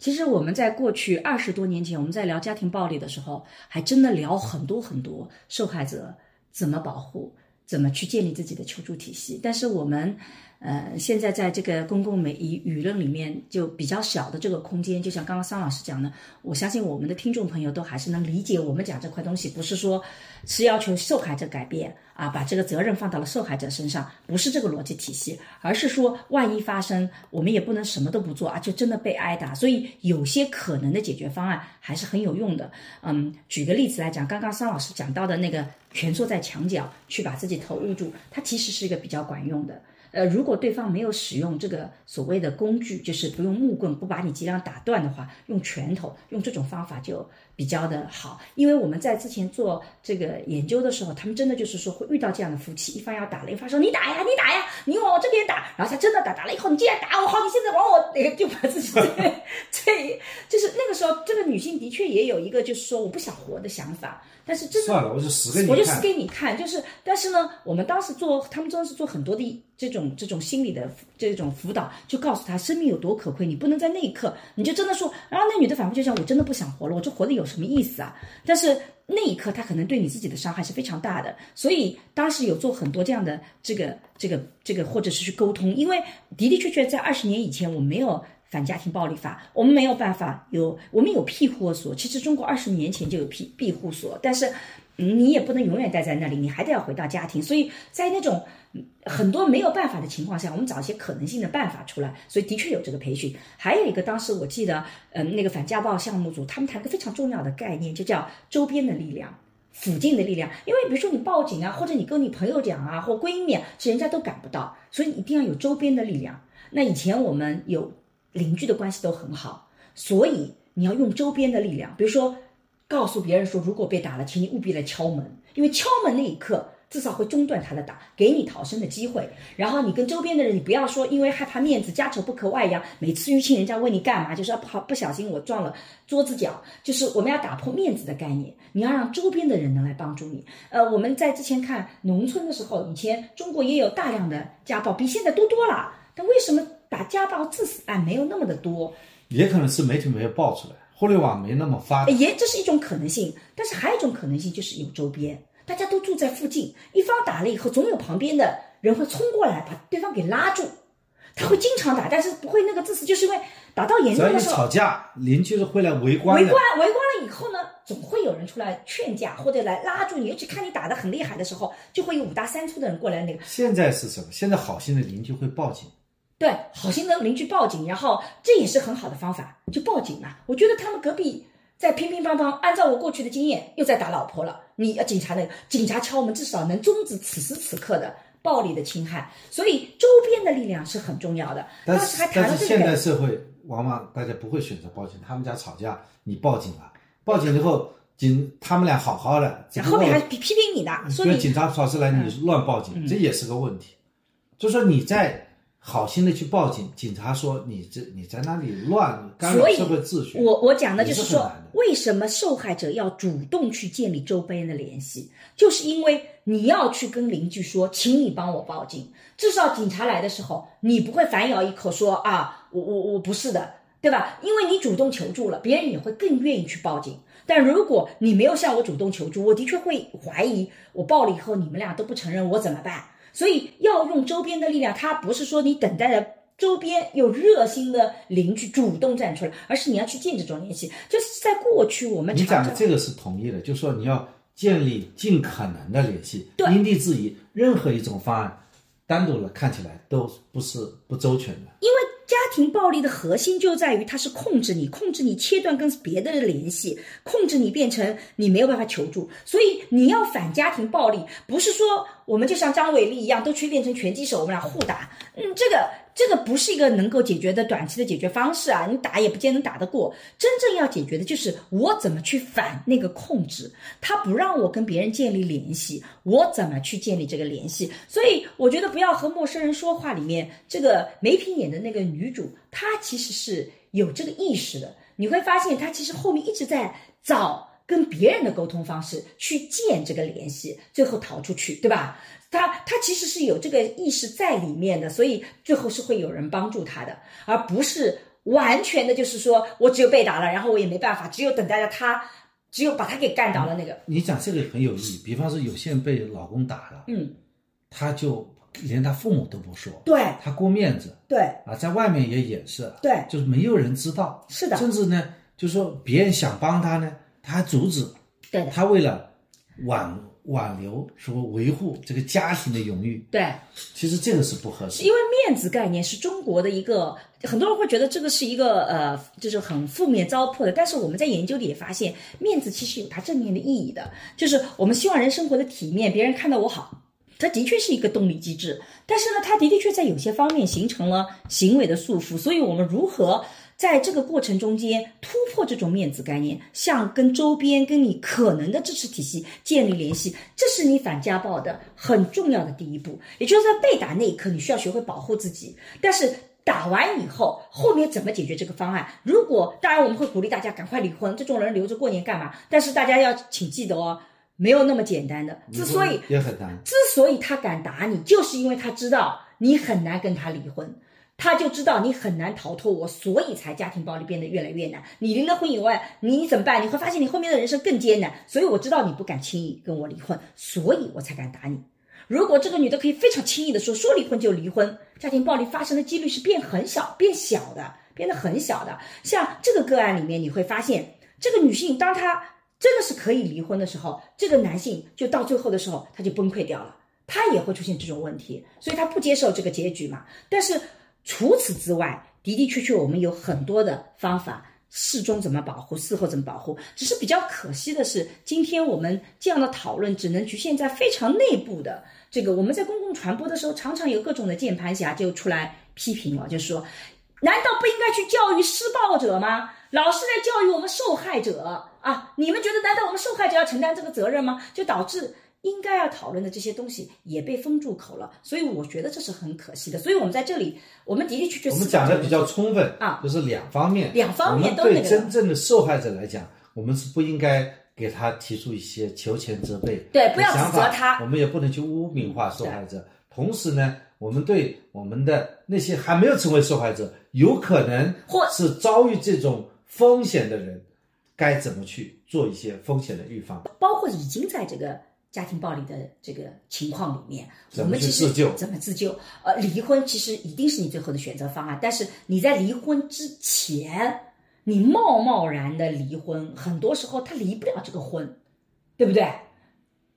其实我们在过去二十多年前，我们在聊家庭暴力的时候，还真的聊很多很多受害者怎么保护，怎么去建立自己的求助体系。但是我们呃，现在在这个公共媒舆舆论里面就比较小的这个空间，就像刚刚桑老师讲的，我相信我们的听众朋友都还是能理解我们讲这块东西，不是说是要求受害者改变啊，把这个责任放到了受害者身上，不是这个逻辑体系，而是说万一发生，我们也不能什么都不做啊，就真的被挨打，所以有些可能的解决方案还是很有用的。嗯，举个例子来讲，刚刚桑老师讲到的那个蜷缩在墙角去把自己头捂住，它其实是一个比较管用的。呃，如果对方没有使用这个所谓的工具，就是不用木棍，不把你脊梁打断的话，用拳头，用这种方法就比较的好。因为我们在之前做这个研究的时候，他们真的就是说会遇到这样的夫妻，一方要打了，一方说你打呀，你打呀，你往我这边打，然后他真的打，打了以后你竟然打我，好，你现在往我那个就把 自己这，就是那个时候，这个女性的确也有一个就是说我不想活的想法。但是这，算了，我就死给你看。我就死给你看，就是，但是呢，我们当时做，他们当时做很多的这种这种心理的这种辅导，就告诉他生命有多可贵，你不能在那一刻你就真的说，然后那女的反复就想，我真的不想活了，我这活的有什么意思啊？但是那一刻，他可能对你自己的伤害是非常大的，所以当时有做很多这样的这个这个这个，或者是去沟通，因为的的确确在二十年以前，我没有。反家庭暴力法，我们没有办法有，我们有庇护所。其实中国二十年前就有庇庇护所，但是你也不能永远待在那里，你还得要回到家庭。所以在那种很多没有办法的情况下，我们找一些可能性的办法出来。所以的确有这个培训。还有一个，当时我记得，嗯，那个反家暴项目组他们谈个非常重要的概念，就叫周边的力量、附近的力量。因为比如说你报警啊，或者你跟你朋友讲啊，或闺蜜，是人家都赶不到，所以一定要有周边的力量。那以前我们有。邻居的关系都很好，所以你要用周边的力量，比如说告诉别人说，如果被打了，请你务必来敲门，因为敲门那一刻至少会中断他的打，给你逃生的机会。然后你跟周边的人，你不要说因为害怕面子，家丑不可外扬，每次淤青人家问你干嘛，就是要不不小心我撞了桌子角，就是我们要打破面子的概念，你要让周边的人能来帮助你。呃，我们在之前看农村的时候，以前中国也有大量的家暴，比现在多多了，但为什么？打家暴致死案没有那么的多，也可能是媒体没有爆出来，互联网没那么发达，也这是一种可能性。但是还有一种可能性就是有周边，大家都住在附近，一方打了以后，总有旁边的人会冲过来把对方给拉住。他会经常打，但是不会那个致死，就是因为打到严重的时候，吵架，邻居会来围观。围观围观了以后呢，总会有人出来劝架或者来拉住你，尤其看你打的很厉害的时候，就会有五大三粗的人过来那个。现在是什么？现在好心的邻居会报警。对，好心的邻居报警，然后这也是很好的方法，就报警嘛。我觉得他们隔壁在乒乒乓乓，按照我过去的经验，又在打老婆了。你要警察的，警察敲门，至少能终止此时此刻的暴力的侵害。所以周边的力量是很重要的。但是但是现代社会往往大家不会选择报警，他们家吵架，你报警了，报警之后警他们俩好好的，后面还批批评你的，说你警察跑出来你乱报警，这也是个问题。就说你在。好心的去报警，警察说你这你在那里乱干扰社会秩序。我我讲的就是说，为什么受害者要主动去建立周边的联系，就是因为你要去跟邻居说，请你帮我报警，至少警察来的时候，你不会反咬一口说啊，我我我不是的，对吧？因为你主动求助了，别人也会更愿意去报警。但如果你没有向我主动求助，我的确会怀疑，我报了以后你们俩都不承认，我怎么办？所以要用周边的力量，它不是说你等待着周边有热心的邻居主动站出来，而是你要去建这种联系。就是在过去我们你讲的这个是同意的，就是说你要建立尽可能的联系，对，因地制宜，任何一种方案单独的看起来都不是不周全的，因为。家庭暴力的核心就在于，它是控制你，控制你切断跟别的联系，控制你变成你没有办法求助。所以你要反家庭暴力，不是说我们就像张伟丽一样都去变成拳击手，我们俩互打。嗯，这个。这个不是一个能够解决的短期的解决方式啊！你打也不见能打得过。真正要解决的就是我怎么去反那个控制，他不让我跟别人建立联系，我怎么去建立这个联系？所以我觉得不要和陌生人说话。里面这个梅萍演的那个女主，她其实是有这个意识的。你会发现她其实后面一直在找跟别人的沟通方式，去建这个联系，最后逃出去，对吧？他他其实是有这个意识在里面的，所以最后是会有人帮助他的，而不是完全的，就是说我只有被打了，然后我也没办法，只有等待着他，只有把他给干倒了那个。你讲这个很有意义，比方说有些人被老公打了，嗯，他就连他父母都不说，对。他顾面子对。啊，在外面也掩饰了，对，就是没有人知道，是的，甚至呢，就是说别人想帮他呢，他阻止，对的，他为了挽挽留说维护这个家庭的荣誉，对。其实这个是不合适。因为面子概念是中国的一个，很多人会觉得这个是一个呃，就是很负面糟粕的。但是我们在研究里也发现，面子其实有它正面的意义的，就是我们希望人生活的体面，别人看到我好，它的确是一个动力机制。但是呢，它的的确在有些方面形成了行为的束缚。所以我们如何？在这个过程中间突破这种面子概念，向跟周边、跟你可能的支持体系建立联系，这是你反家暴的很重要的第一步。也就是在被打那一刻，你需要学会保护自己。但是打完以后，后面怎么解决这个方案？如果当然我们会鼓励大家赶快离婚，这种人留着过年干嘛？但是大家要请记得哦，没有那么简单的。之所以也很难，之所以他敢打你，就是因为他知道你很难跟他离婚。他就知道你很难逃脱我，所以才家庭暴力变得越来越难。你离了婚以外，你怎么办？你会发现你后面的人生更艰难。所以我知道你不敢轻易跟我离婚，所以我才敢打你。如果这个女的可以非常轻易的说说离婚就离婚，家庭暴力发生的几率是变很小、变小的，变得很小的。像这个个案里面，你会发现这个女性，当她真的是可以离婚的时候，这个男性就到最后的时候他就崩溃掉了，他也会出现这种问题，所以他不接受这个结局嘛。但是。除此之外，的的确确，我们有很多的方法，事中怎么保护，事后怎么保护。只是比较可惜的是，今天我们这样的讨论只能局限在非常内部的这个。我们在公共传播的时候，常常有各种的键盘侠就出来批评了，就说：难道不应该去教育施暴者吗？老是在教育我们受害者啊！你们觉得，难道我们受害者要承担这个责任吗？就导致。应该要讨论的这些东西也被封住口了，所以我觉得这是很可惜的。所以我们在这里，我们的的确确我们讲的比较充分啊，就是两方面，两方面都对真正的受害者来讲，我们是不应该给他提出一些求全责备，对，不要指责他，我们也不能去污名化受害者。同时呢，我们对我们的那些还没有成为受害者，有可能或是遭遇这种风险的人，该怎么去做一些风险的预防，包括已经在这个。家庭暴力的这个情况里面，我们其实怎么自救？呃，离婚其实一定是你最后的选择方案，但是你在离婚之前，你贸贸然的离婚，很多时候他离不了这个婚，对不对？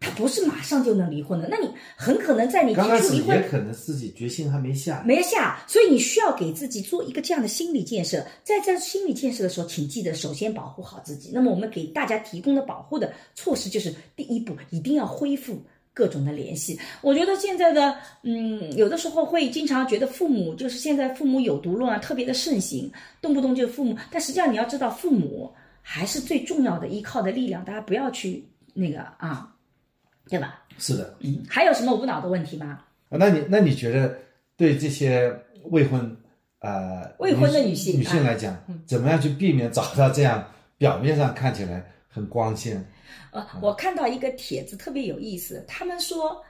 他不是马上就能离婚的，那你很可能在你提出离婚，也可能自己决心还没下，没下，所以你需要给自己做一个这样的心理建设。在这心理建设的时候，请记得首先保护好自己。那么我们给大家提供的保护的措施就是第一步，一定要恢复各种的联系。我觉得现在的，嗯，有的时候会经常觉得父母就是现在父母有毒论啊特别的盛行，动不动就父母，但实际上你要知道，父母还是最重要的依靠的力量，大家不要去那个啊。对吧？是的，嗯，还有什么无脑的问题吗？啊，那你那你觉得对这些未婚呃未婚的女性女性来讲，怎么样去避免找到这样表面上看起来很光鲜？呃，我看到一个帖子特别有意思，他们说，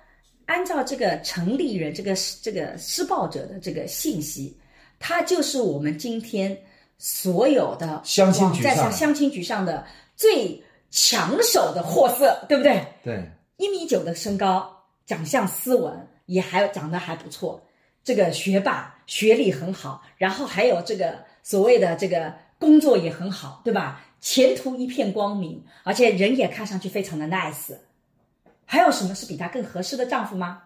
按照这个成立人这个这个施暴者的这个信息，他就是我们今天所有的相亲在上相亲局上的最抢手的货色，对不对？对。一米九的身高，长相斯文，也还长得还不错。这个学霸，学历很好，然后还有这个所谓的这个工作也很好，对吧？前途一片光明，而且人也看上去非常的 nice。还有什么是比他更合适的丈夫吗？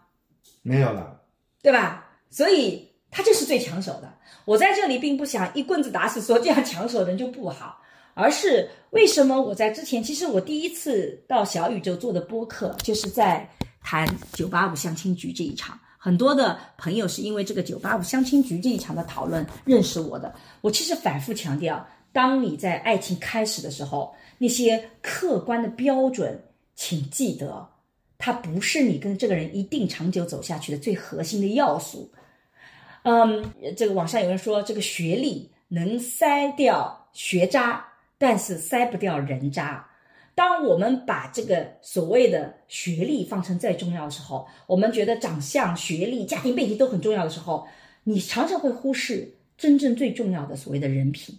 没有了，对吧？所以他就是最抢手的。我在这里并不想一棍子打死说这样抢手的人就不好。而是为什么我在之前，其实我第一次到小宇宙做的播客，就是在谈九八五相亲局这一场。很多的朋友是因为这个九八五相亲局这一场的讨论认识我的。我其实反复强调，当你在爱情开始的时候，那些客观的标准，请记得，它不是你跟这个人一定长久走下去的最核心的要素。嗯，这个网上有人说，这个学历能筛掉学渣。但是塞不掉人渣。当我们把这个所谓的学历放成最重要的时候，我们觉得长相、学历、家庭背景都很重要的时候，你常常会忽视真正最重要的所谓的人品、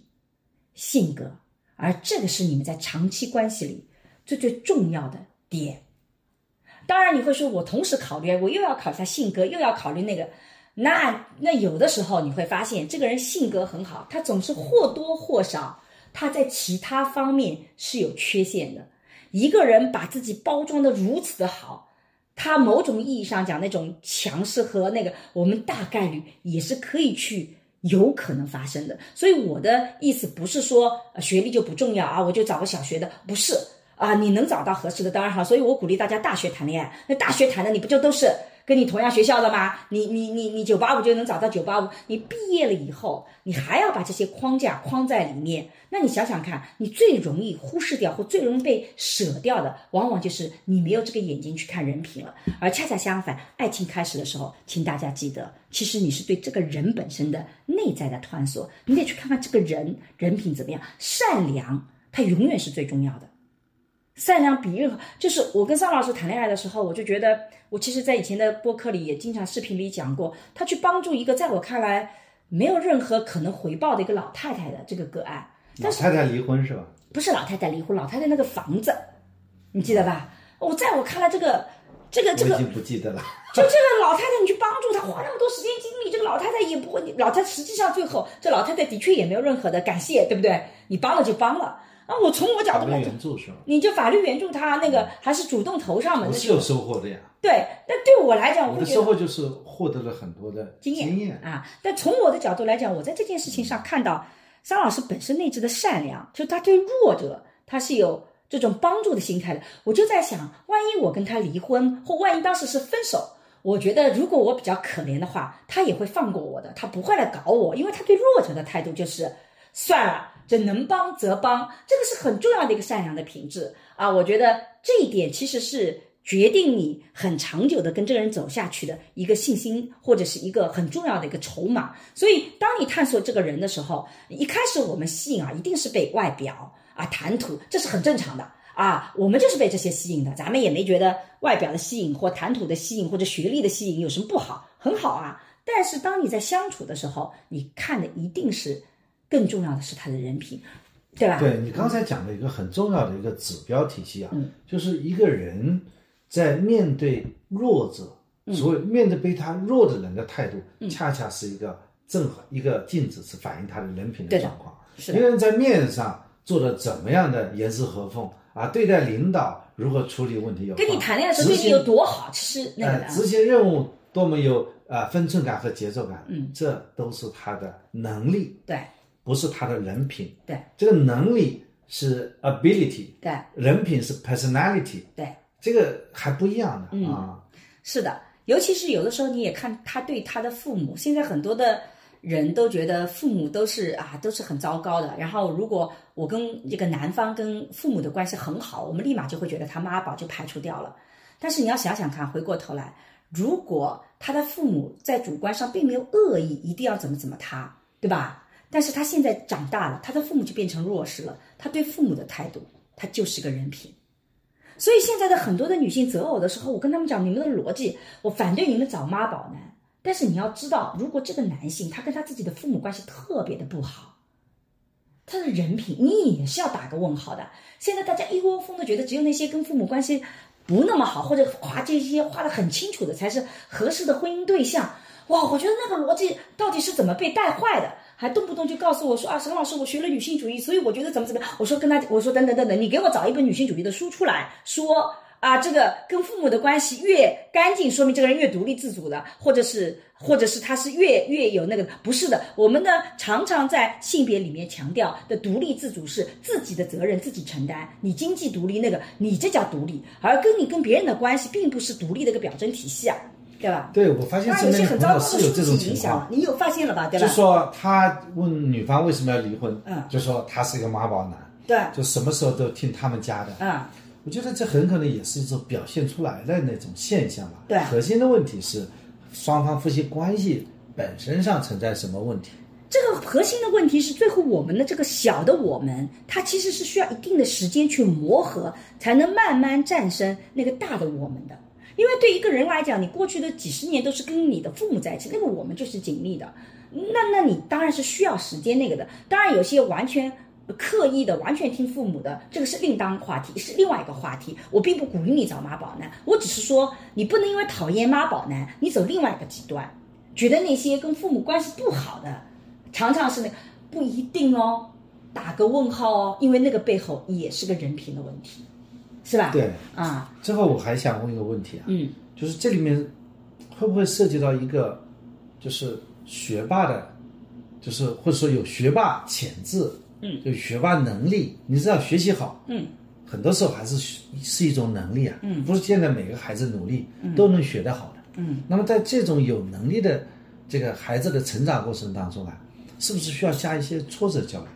性格，而这个是你们在长期关系里最最重要的点。当然你会说，我同时考虑，我又要考虑性格，又要考虑那个。那那有的时候你会发现，这个人性格很好，他总是或多或少他在其他方面是有缺陷的。一个人把自己包装的如此的好，他某种意义上讲那种强势和那个，我们大概率也是可以去有可能发生的。所以我的意思不是说学历就不重要啊，我就找个小学的，不是啊，你能找到合适的当然好。所以我鼓励大家大学谈恋爱，那大学谈的你不就都是？跟你同样学校的吗？你你你你九八五就能找到九八五？你毕业了以后，你还要把这些框架框在里面？那你想想看，你最容易忽视掉或最容易被舍掉的，往往就是你没有这个眼睛去看人品了。而恰恰相反，爱情开始的时候，请大家记得，其实你是对这个人本身的内在的探索，你得去看看这个人人品怎么样，善良，它永远是最重要的。善良比任何，就是我跟桑老师谈恋爱的时候，我就觉得，我其实，在以前的播客里也经常视频里讲过，他去帮助一个在我看来没有任何可能回报的一个老太太的这个个案。老太太离婚是吧？不是老太太离婚，老太太那个房子，你记得吧？我在我看来，这个这个这个已经不记得了。就这个老太太，你去帮助她，花那么多时间精力，这个老太太也不会，老太实际上最后，这老太太的确也没有任何的感谢，对不对？你帮了就帮了。啊，我从我角度来讲，你就法律援助他那个还是主动投上门，我是有收获的呀。对，那对我来讲，我的收获就是获得了很多的经验经验啊。但从我的角度来讲，我在这件事情上看到张老师本身内置的善良，就他对弱者他是有这种帮助的心态的。我就在想，万一我跟他离婚，或万一当时是分手，我觉得如果我比较可怜的话，他也会放过我的，他不会来搞我，因为他对弱者的态度就是算了。这能帮则帮，这个是很重要的一个善良的品质啊！我觉得这一点其实是决定你很长久的跟这个人走下去的一个信心，或者是一个很重要的一个筹码。所以，当你探索这个人的时候，一开始我们吸引啊，一定是被外表啊、谈吐，这是很正常的啊。我们就是被这些吸引的，咱们也没觉得外表的吸引或谈吐的吸引或者学历的吸引有什么不好，很好啊。但是，当你在相处的时候，你看的一定是。更重要的是他的人品，对吧？对你刚才讲的一个很重要的一个指标体系啊，就是一个人在面对弱者，所谓面对被他弱的人的态度，恰恰是一个正好一个镜子，是反映他的人品的状况。是一个人在面上做的怎么样的严丝合缝啊？对待领导如何处理问题？有跟你谈恋爱的时候对你有多好？吃那个执行任务多么有啊分寸感和节奏感，嗯，这都是他的能力。对。不是他的人品，对，这个能力是 ability，对，人品是 personality，对，这个还不一样的啊。是的，尤其是有的时候你也看他对他的父母，现在很多的人都觉得父母都是啊都是很糟糕的。然后如果我跟这个男方跟父母的关系很好，我们立马就会觉得他妈宝就排除掉了。但是你要想想看，回过头来，如果他的父母在主观上并没有恶意，一定要怎么怎么他，对吧？但是他现在长大了，他的父母就变成弱势了。他对父母的态度，他就是个人品。所以现在的很多的女性择偶的时候，我跟他们讲，你们的逻辑，我反对你们找妈宝男。但是你要知道，如果这个男性他跟他自己的父母关系特别的不好，他的人品你也是要打个问号的。现在大家一窝蜂的觉得，只有那些跟父母关系不那么好，或者划这些划的很清楚的，才是合适的婚姻对象。哇，我觉得那个逻辑到底是怎么被带坏的？还动不动就告诉我说啊，沈老师，我学了女性主义，所以我觉得怎么怎么样。我说跟他，我说等等等等，你给我找一本女性主义的书出来，说啊，这个跟父母的关系越干净，说明这个人越独立自主的，或者是或者是他是越越有那个，不是的。我们呢常常在性别里面强调的独立自主是自己的责任自己承担，你经济独立那个你这叫独立，而跟你跟别人的关系并不是独立的一个表征体系啊。对吧？对，我发现身边的朋友是有这种情况，你有发现了吧？对吧？就说他问女方为什么要离婚，嗯，就说他是一个妈宝男，对，就什么时候都听他们家的，嗯，我觉得这很可能也是一种表现出来的那种现象吧。对，核心的问题是双方夫妻关系本身上存在什么问题？这个核心的问题是，最后我们的这个小的我们，它其实是需要一定的时间去磨合，才能慢慢战胜那个大的我们的。因为对一个人来讲，你过去的几十年都是跟你的父母在一起，那个我们就是紧密的，那那你当然是需要时间那个的。当然有些完全刻意的完全听父母的，这个是另当话题，是另外一个话题。我并不鼓励你找妈宝男，我只是说你不能因为讨厌妈宝男，你走另外一个极端，觉得那些跟父母关系不好的，常常是那个不一定哦，打个问号哦，因为那个背后也是个人品的问题，是吧？对。啊，最后我还想问一个问题啊，嗯，就是这里面会不会涉及到一个，就是学霸的，就是或者说有学霸潜质，嗯，有学霸能力，你知道学习好，嗯，很多时候还是是一种能力啊，嗯，不是现在每个孩子努力都能学得好的，嗯，那么在这种有能力的这个孩子的成长过程当中啊，是不是需要加一些挫折教育？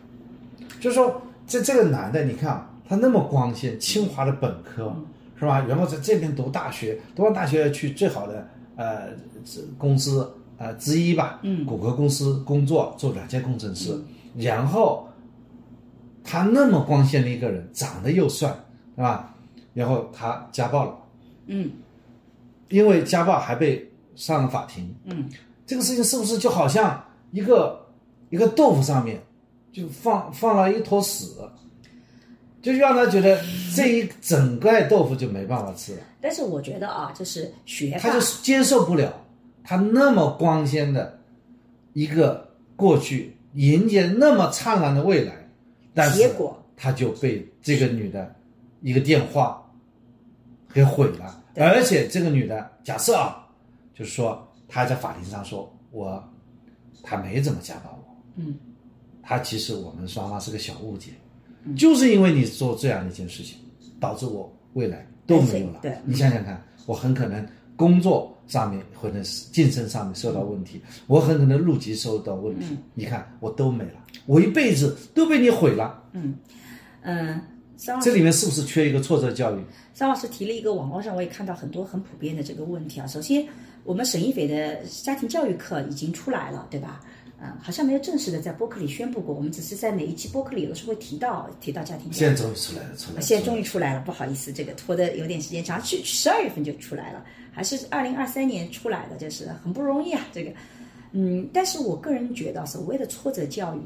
就是说，这这个男的，你看啊，他那么光鲜，清华的本科、是吧？然后在这边读大学，读完大学要去最好的呃这公司呃之一吧，嗯。谷歌公司工作做软件工程师，然后他那么光鲜的一个人，长得又帅，是吧？然后他家暴了，嗯。因为家暴还被上了法庭，嗯，这个事情是不是就好像一个一个豆腐上面就放放了一坨屎，就让他觉得这一整块豆腐就没办法吃了，但是我觉得啊，就是学他就接受不了他那么光鲜的一个过去，迎接那么灿烂的未来，但是结果他就被这个女的一个电话给毁了。而且这个女的，假设啊，就是说她在法庭上说我，她没怎么家暴我，嗯，她其实我们双方是个小误解，就是因为你做这样的一件事情，导致我未来都没有了。对你想想看，我很可能工作上面或者是晋升上面受到问题，我很可能入籍受到问题，你看我都没了，我一辈子都被你毁了。嗯，张老这里面是不是缺一个挫折教育？张老师提了一个网络上我也看到很多很普遍的这个问题啊。首先，我们沈一斐的家庭教育课已经出来了，对吧？嗯，好像没有正式的在播客里宣布过，我们只是在哪一期播客里有的时候会提到提到家庭。现在终于出来了，出来了。现在终于出来了，不好意思，这个拖的有点时间长，去十二月份就出来了，还是二零二三年出来的，就是很不容易啊。这个，嗯，但是我个人觉得，所谓的挫折教育，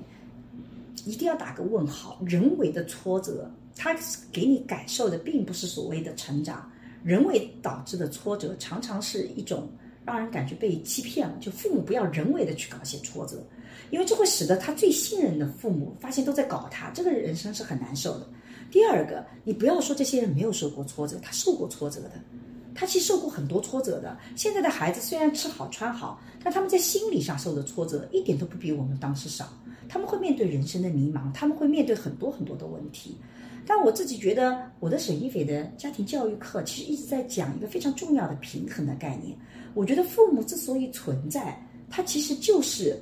一定要打个问号。人为的挫折，它给你感受的并不是所谓的成长，人为导致的挫折，常常是一种让人感觉被欺骗了。就父母不要人为的去搞一些挫折，因为这会使得他最信任的父母发现都在搞他，这个人生是很难受的。第二个，你不要说这些人没有受过挫折，他受过挫折的，他其实受过很多挫折的。现在的孩子虽然吃好穿好，但他们在心理上受的挫折一点都不比我们当时少。他们会面对人生的迷茫，他们会面对很多很多的问题。但我自己觉得，我的沈一斐的家庭教育课其实一直在讲一个非常重要的平衡的概念。我觉得父母之所以存在，他其实就是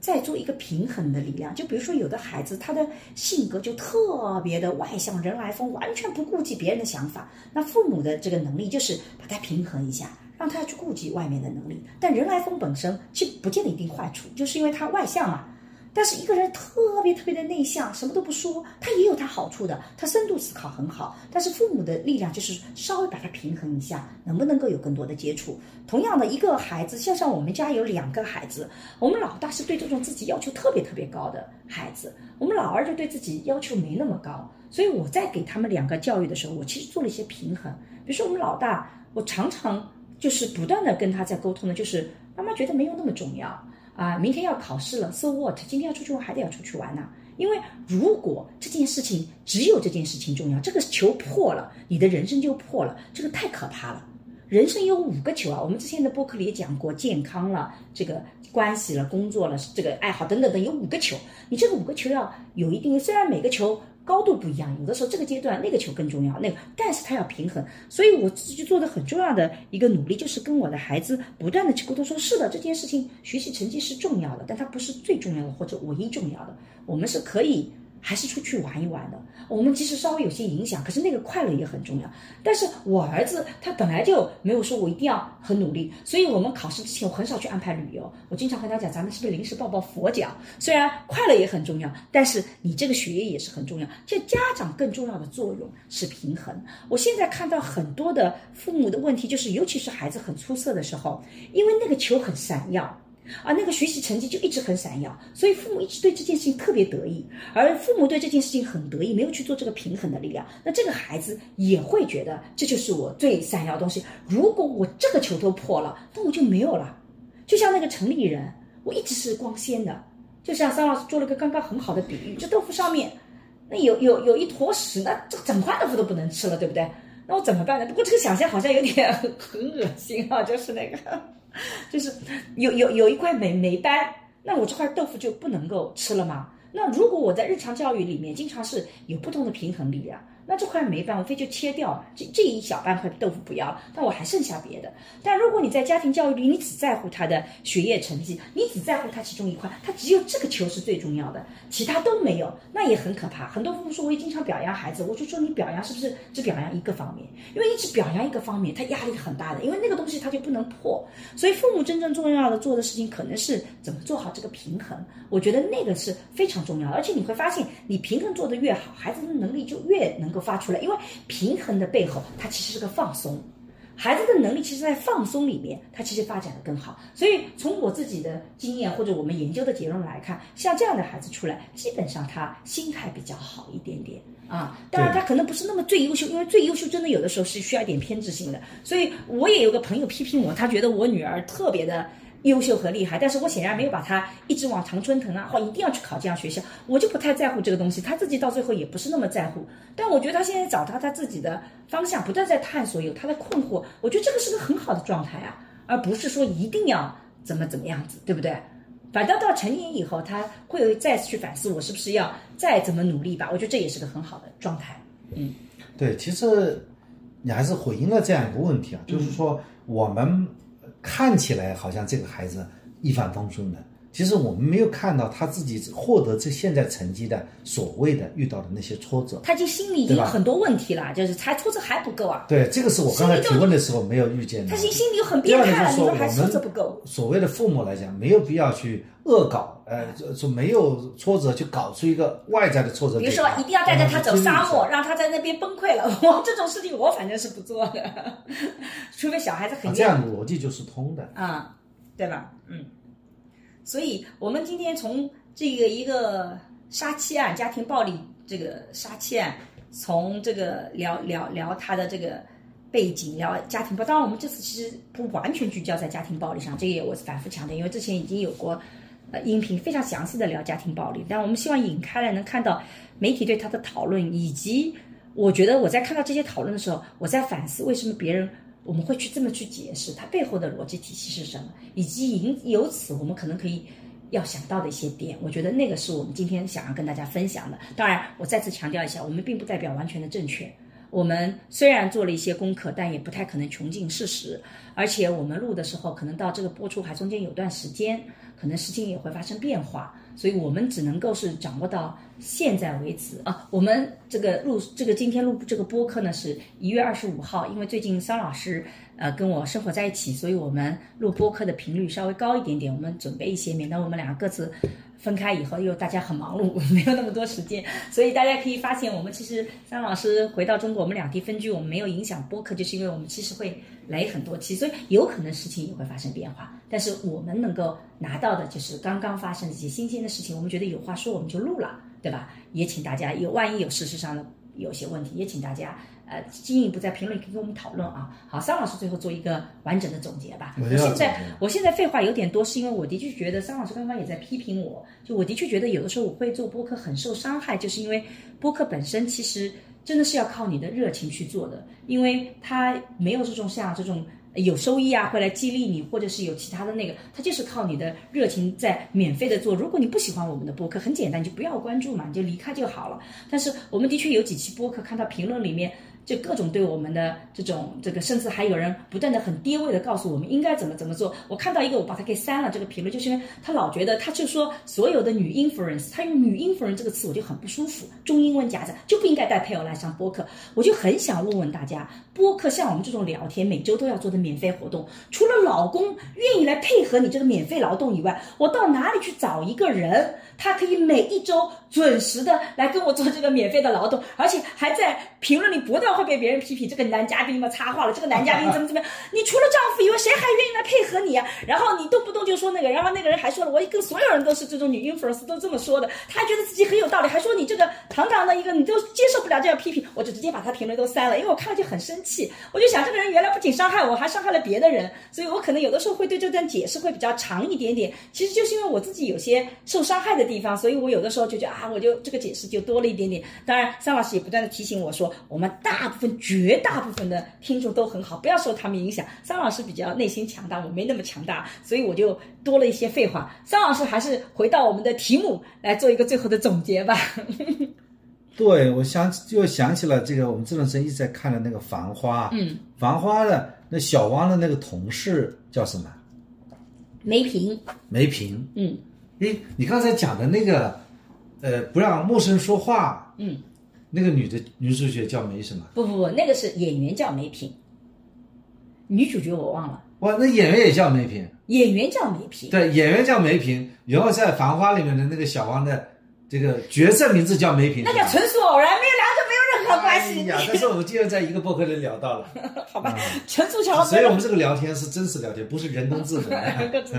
在做一个平衡的力量。就比如说，有的孩子他的性格就特别的外向、人来疯，完全不顾及别人的想法。那父母的这个能力就是把他平衡一下，让他去顾及外面的能力。但人来疯本身其实不见得一定坏处，就是因为他外向嘛。但是一个人特别特别的内向，什么都不说，他也有他好处的。他深度思考很好，但是父母的力量就是稍微把它平衡一下，能不能够有更多的接触？同样的，一个孩子，像像我们家有两个孩子，我们老大是对这种自己要求特别特别高的孩子，我们老二就对自己要求没那么高。所以我在给他们两个教育的时候，我其实做了一些平衡。比如说我们老大，我常常就是不断的跟他在沟通的，就是妈妈觉得没有那么重要。啊，明天要考试了，so what？今天要出去玩，还得要出去玩呢。因为如果这件事情只有这件事情重要，这个球破了，你的人生就破了，这个太可怕了。人生有五个球啊，我们之前的播客里也讲过，健康了，这个关系了，工作了，这个爱好等等等，有五个球。你这个五个球要有一定，虽然每个球高度不一样，有的时候这个阶段那个球更重要，那个，但是他要平衡。所以我自己做的很重要的一个努力，就是跟我的孩子不断的去沟通，说是的，这件事情学习成绩是重要的，但它不是最重要的或者唯一重要的，我们是可以。还是出去玩一玩的。我们即使稍微有些影响，可是那个快乐也很重要。但是我儿子他本来就没有说我一定要很努力，所以我们考试之前我很少去安排旅游。我经常和他讲，咱们是不是临时抱抱佛脚？虽然快乐也很重要，但是你这个学业也是很重要。就家长更重要的作用是平衡。我现在看到很多的父母的问题，就是尤其是孩子很出色的时候，因为那个球很闪耀。啊，那个学习成绩就一直很闪耀，所以父母一直对这件事情特别得意，而父母对这件事情很得意，没有去做这个平衡的力量，那这个孩子也会觉得这就是我最闪耀的东西。如果我这个球都破了，那我就没有了。就像那个城里人，我一直是光鲜的。就像桑老师做了个刚刚很好的比喻，这豆腐上面那有有有一坨屎，那这整块豆腐都不能吃了，对不对？那我怎么办呢？不过这个想象好像有点 很恶心啊，就是那个，就是有有有一块霉霉斑，那我这块豆腐就不能够吃了吗？那如果我在日常教育里面经常是有不同的平衡力量。那这块霉斑无非就切掉，这这一小半块豆腐不要，但我还剩下别的。但如果你在家庭教育里，你只在乎他的学业成绩，你只在乎他其中一块，他只有这个球是最重要的，其他都没有，那也很可怕。很多父母说我也经常表扬孩子，我就说你表扬是不是只表扬一个方面？因为你只表扬一个方面，他压力很大的，因为那个东西他就不能破。所以父母真正重要的做的事情，可能是怎么做好这个平衡。我觉得那个是非常重要的，而且你会发现，你平衡做得越好，孩子的能力就越能够。发出来，因为平衡的背后，它其实是个放松。孩子的能力其实，在放松里面，他其实发展的更好。所以，从我自己的经验或者我们研究的结论来看，像这样的孩子出来，基本上他心态比较好一点点啊。当然，他可能不是那么最优秀，因为最优秀真的有的时候是需要一点偏执性的。所以我也有个朋友批评我，他觉得我女儿特别的。优秀和厉害，但是我显然没有把他一直往常春藤啊，或一定要去考这样学校，我就不太在乎这个东西。他自己到最后也不是那么在乎，但我觉得他现在找到他自己的方向，不断在探索，有他的困惑，我觉得这个是个很好的状态啊，而不是说一定要怎么怎么样子，对不对？反倒到成年以后，他会再次去反思，我是不是要再怎么努力吧？我觉得这也是个很好的状态。嗯，对，其实你还是回应了这样一个问题啊，就是说我们。看起来好像这个孩子一帆风顺的，其实我们没有看到他自己获得这现在成绩的所谓的遇到的那些挫折。他已经心里已经有很多问题了，就是才挫折还不够啊。对，这个是我刚才提问的时候没有遇见的。他心心里有很变态了，你说还挫折不够？所谓的父母来讲，没有必要去恶搞，呃，说没有挫折就搞出一个外在的挫折。比如说，一定要带着他走沙漠，让他在那边崩溃了。我这种事情我反正是不做的，除非小孩子很这样逻辑就是通的啊，对吧？嗯。所以我们今天从这个一个杀妻案、家庭暴力这个杀妻案，从这个聊聊聊他的这个背景，聊家庭暴。当然，我们这次其实不完全聚焦在家庭暴力上，这也我反复强调，因为之前已经有过呃音频非常详细的聊家庭暴力。但我们希望引开来，能看到媒体对他的讨论，以及我觉得我在看到这些讨论的时候，我在反思为什么别人。我们会去这么去解释它背后的逻辑体系是什么，以及引由此我们可能可以要想到的一些点。我觉得那个是我们今天想要跟大家分享的。当然，我再次强调一下，我们并不代表完全的正确。我们虽然做了一些功课，但也不太可能穷尽事实。而且我们录的时候，可能到这个播出还中间有段时间，可能事情也会发生变化。所以我们只能够是掌握到现在为止啊。我们这个录这个今天录这个播客呢，是一月二十五号。因为最近桑老师呃跟我生活在一起，所以我们录播客的频率稍微高一点点。我们准备一些，免得我们两个各自分开以后又大家很忙碌，没有那么多时间。所以大家可以发现，我们其实张老师回到中国，我们两地分居，我们没有影响播客，就是因为我们其实会。来很多期，所以有可能事情也会发生变化。但是我们能够拿到的就是刚刚发生的一些新鲜的事情，我们觉得有话说，我们就录了，对吧？也请大家有万一有事实上的有些问题，也请大家呃进一步在评论区跟我们讨论啊。好，桑老师最后做一个完整的总结吧。我现在我现在废话有点多，是因为我的确觉得桑老师刚刚也在批评我，就我的确觉得有的时候我会做播客很受伤害，就是因为播客本身其实。真的是要靠你的热情去做的，因为它没有这种像这种有收益啊，会来激励你，或者是有其他的那个，它就是靠你的热情在免费的做。如果你不喜欢我们的播客，很简单，你就不要关注嘛，你就离开就好了。但是我们的确有几期播客，看到评论里面。就各种对我们的这种这个，甚至还有人不断的很低位的告诉我们应该怎么怎么做。我看到一个，我把它给删了。这个评论就是因为他老觉得，他就说所有的女 influence，他用女 influence 这个词，我就很不舒服。中英文夹着就不应该带配偶来上播客。我就很想问问大家，播客像我们这种聊天，每周都要做的免费活动，除了老公愿意来配合你这个免费劳动以外，我到哪里去找一个人，他可以每一周准时的来跟我做这个免费的劳动，而且还在评论里不断。会被别人批评这个男嘉宾嘛插话了，这个男嘉宾怎么怎么样？你除了丈夫以外，谁还愿意来配合你啊、然后你动不动就说那个，然后那个人还说了，我跟所有人都是这种女 influence 都这么说的，他还觉得自己很有道理，还说你这个堂堂的一个你都接受不了这样批评，我就直接把他评论都删了，因为我看了就很生气，我就想这个人原来不仅伤害我，还伤害了别的人，所以我可能有的时候会对这段解释会比较长一点点。其实就是因为我自己有些受伤害的地方，所以我有的时候就觉得啊，我就这个解释就多了一点点。当然，桑老师也不断的提醒我说，我们大部分绝大部分的听众都很好，不要受他们影响。桑老师比较内心强大，我没那么强大，所以我就多了一些废话。桑老师还是回到我们的题目来做一个最后的总结吧。对，我想又想起了这个，我们这段时间一直在看的那个《繁花》。嗯，《繁花》的那小汪的那个同事叫什么？梅平，梅萍。嗯诶，你刚才讲的那个，呃，不让陌生人说话，嗯，那个女的女主角叫梅什么？不不不，那个是演员叫梅萍，女主角我忘了，哇，那演员也叫梅萍。演员叫梅萍。对，演员叫梅萍，然后在《繁花》里面的那个小王的这个角色名字叫梅萍。那叫纯属偶然，没有两者没有任何关系。哎呀，但是我们竟然在一个博客里聊到了，好吧，纯属巧合。所以我们这个聊天是真实聊天，不是人工智能，各 自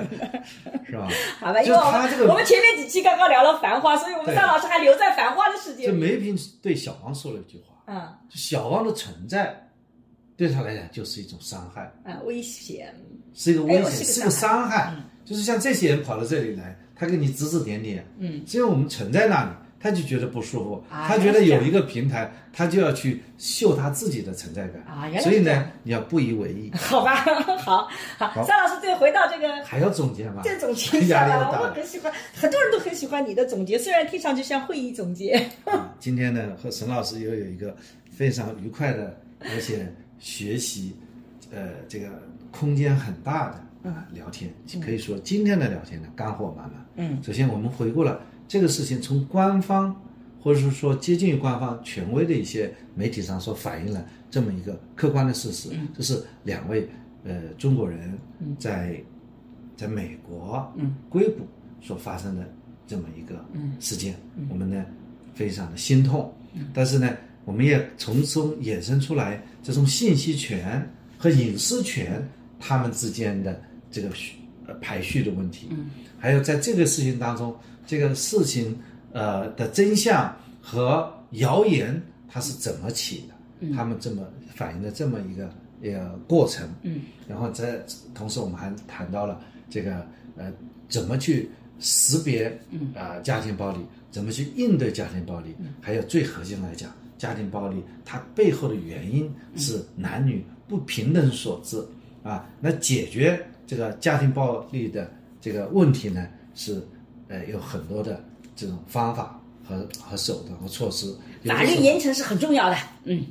是吧？好吧，因就为我们他这个我们前面几期刚刚聊了《繁花》，所以我们张老师还留在《繁花》的世界就。梅萍对小王说了一句话，嗯小王的存在对他来讲就是一种伤害，啊，危险。是一个危险，是个是个伤伤害。就是像这些人跑到这里来，他给你指指点点，嗯，因为我们存在那里，他就觉得不舒服，啊他觉得有一个平台，他就要去秀他自己的存在感所以呢，你要不以为意，好吧，好好，张老师最后回到这个还要总结吗？这总结一下来，压力又大我很喜欢，很多人都很喜欢你的总结，虽然听上去像会议总结。啊，今天呢和沈老师又有一个非常愉快的，而且学习，呃，这个空间很大的啊聊天，可以说今天的聊天呢干货满满。嗯，首先我们回顾了这个事情，从官方或者是说接近于官方权威的一些媒体上所反映了这么一个客观的事实，这是两位呃中国人在在美国嗯。硅谷所发生的这么一个事件，我们呢非常的心痛，但是呢，我们也从中衍生出来这种信息权和隐私权他们之间的这个排序的问题，嗯，还有在这个事情当中，这个事情呃的真相和谣言它是怎么起的，他们这么反映的这么一个一个过程，嗯，然后在同时我们还谈到了这个呃怎么去识别啊、呃家庭暴力，怎么去应对家庭暴力，还有最核心来讲，家庭暴力它背后的原因是男女不平等所致。啊。那解决这个家庭暴力的这个问题呢，是呃有很多的这种方法和和手段和措施。法律严惩是很重要的。嗯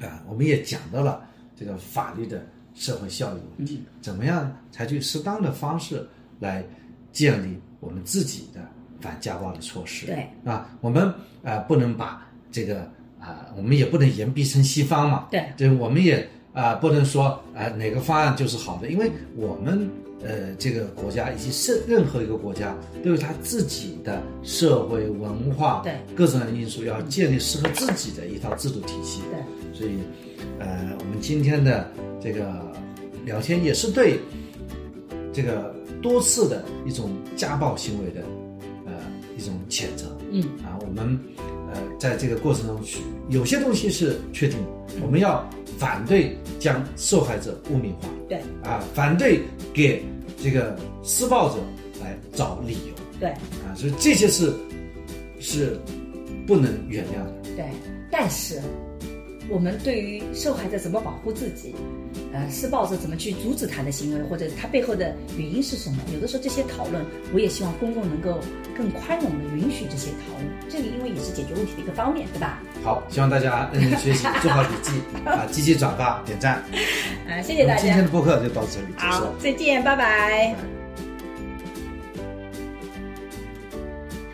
啊，我们也讲到了这个法律的社会效益问题，怎么样采取适当的方式来建立我们自己的反家暴的措施。对啊，我们啊、呃不能把这个啊、我们也不能言必称西方嘛。对对，我们也啊、不能说啊、哪个方案就是好的，因为我们呃这个国家以及是任何一个国家都有它自己的社会文化对各种因素，要建立适合自己的一套制度体系。对。所以，呃，我们今天的这个聊天也是对这个多次的一种家暴行为的呃一种谴责。嗯啊，我们呃在这个过程中去，有些东西是确定，我们要反对将受害者污名化，对。啊，反对给这个施暴者来找理由对。啊，所以这些是是不能原谅的。对，但是我们对于受害者怎么保护自己，呃，施暴者怎么去阻止他的行为，或者他背后的原因是什么？有的时候这些讨论，我也希望公众能够更宽容的允许这些讨论。这个因为也是解决问题的一个方面，对吧？好，希望大家认真学习，做好笔记啊，积极转发、点赞。啊，谢谢大家今天的，播客就到这里结束好。，再见，拜拜。拜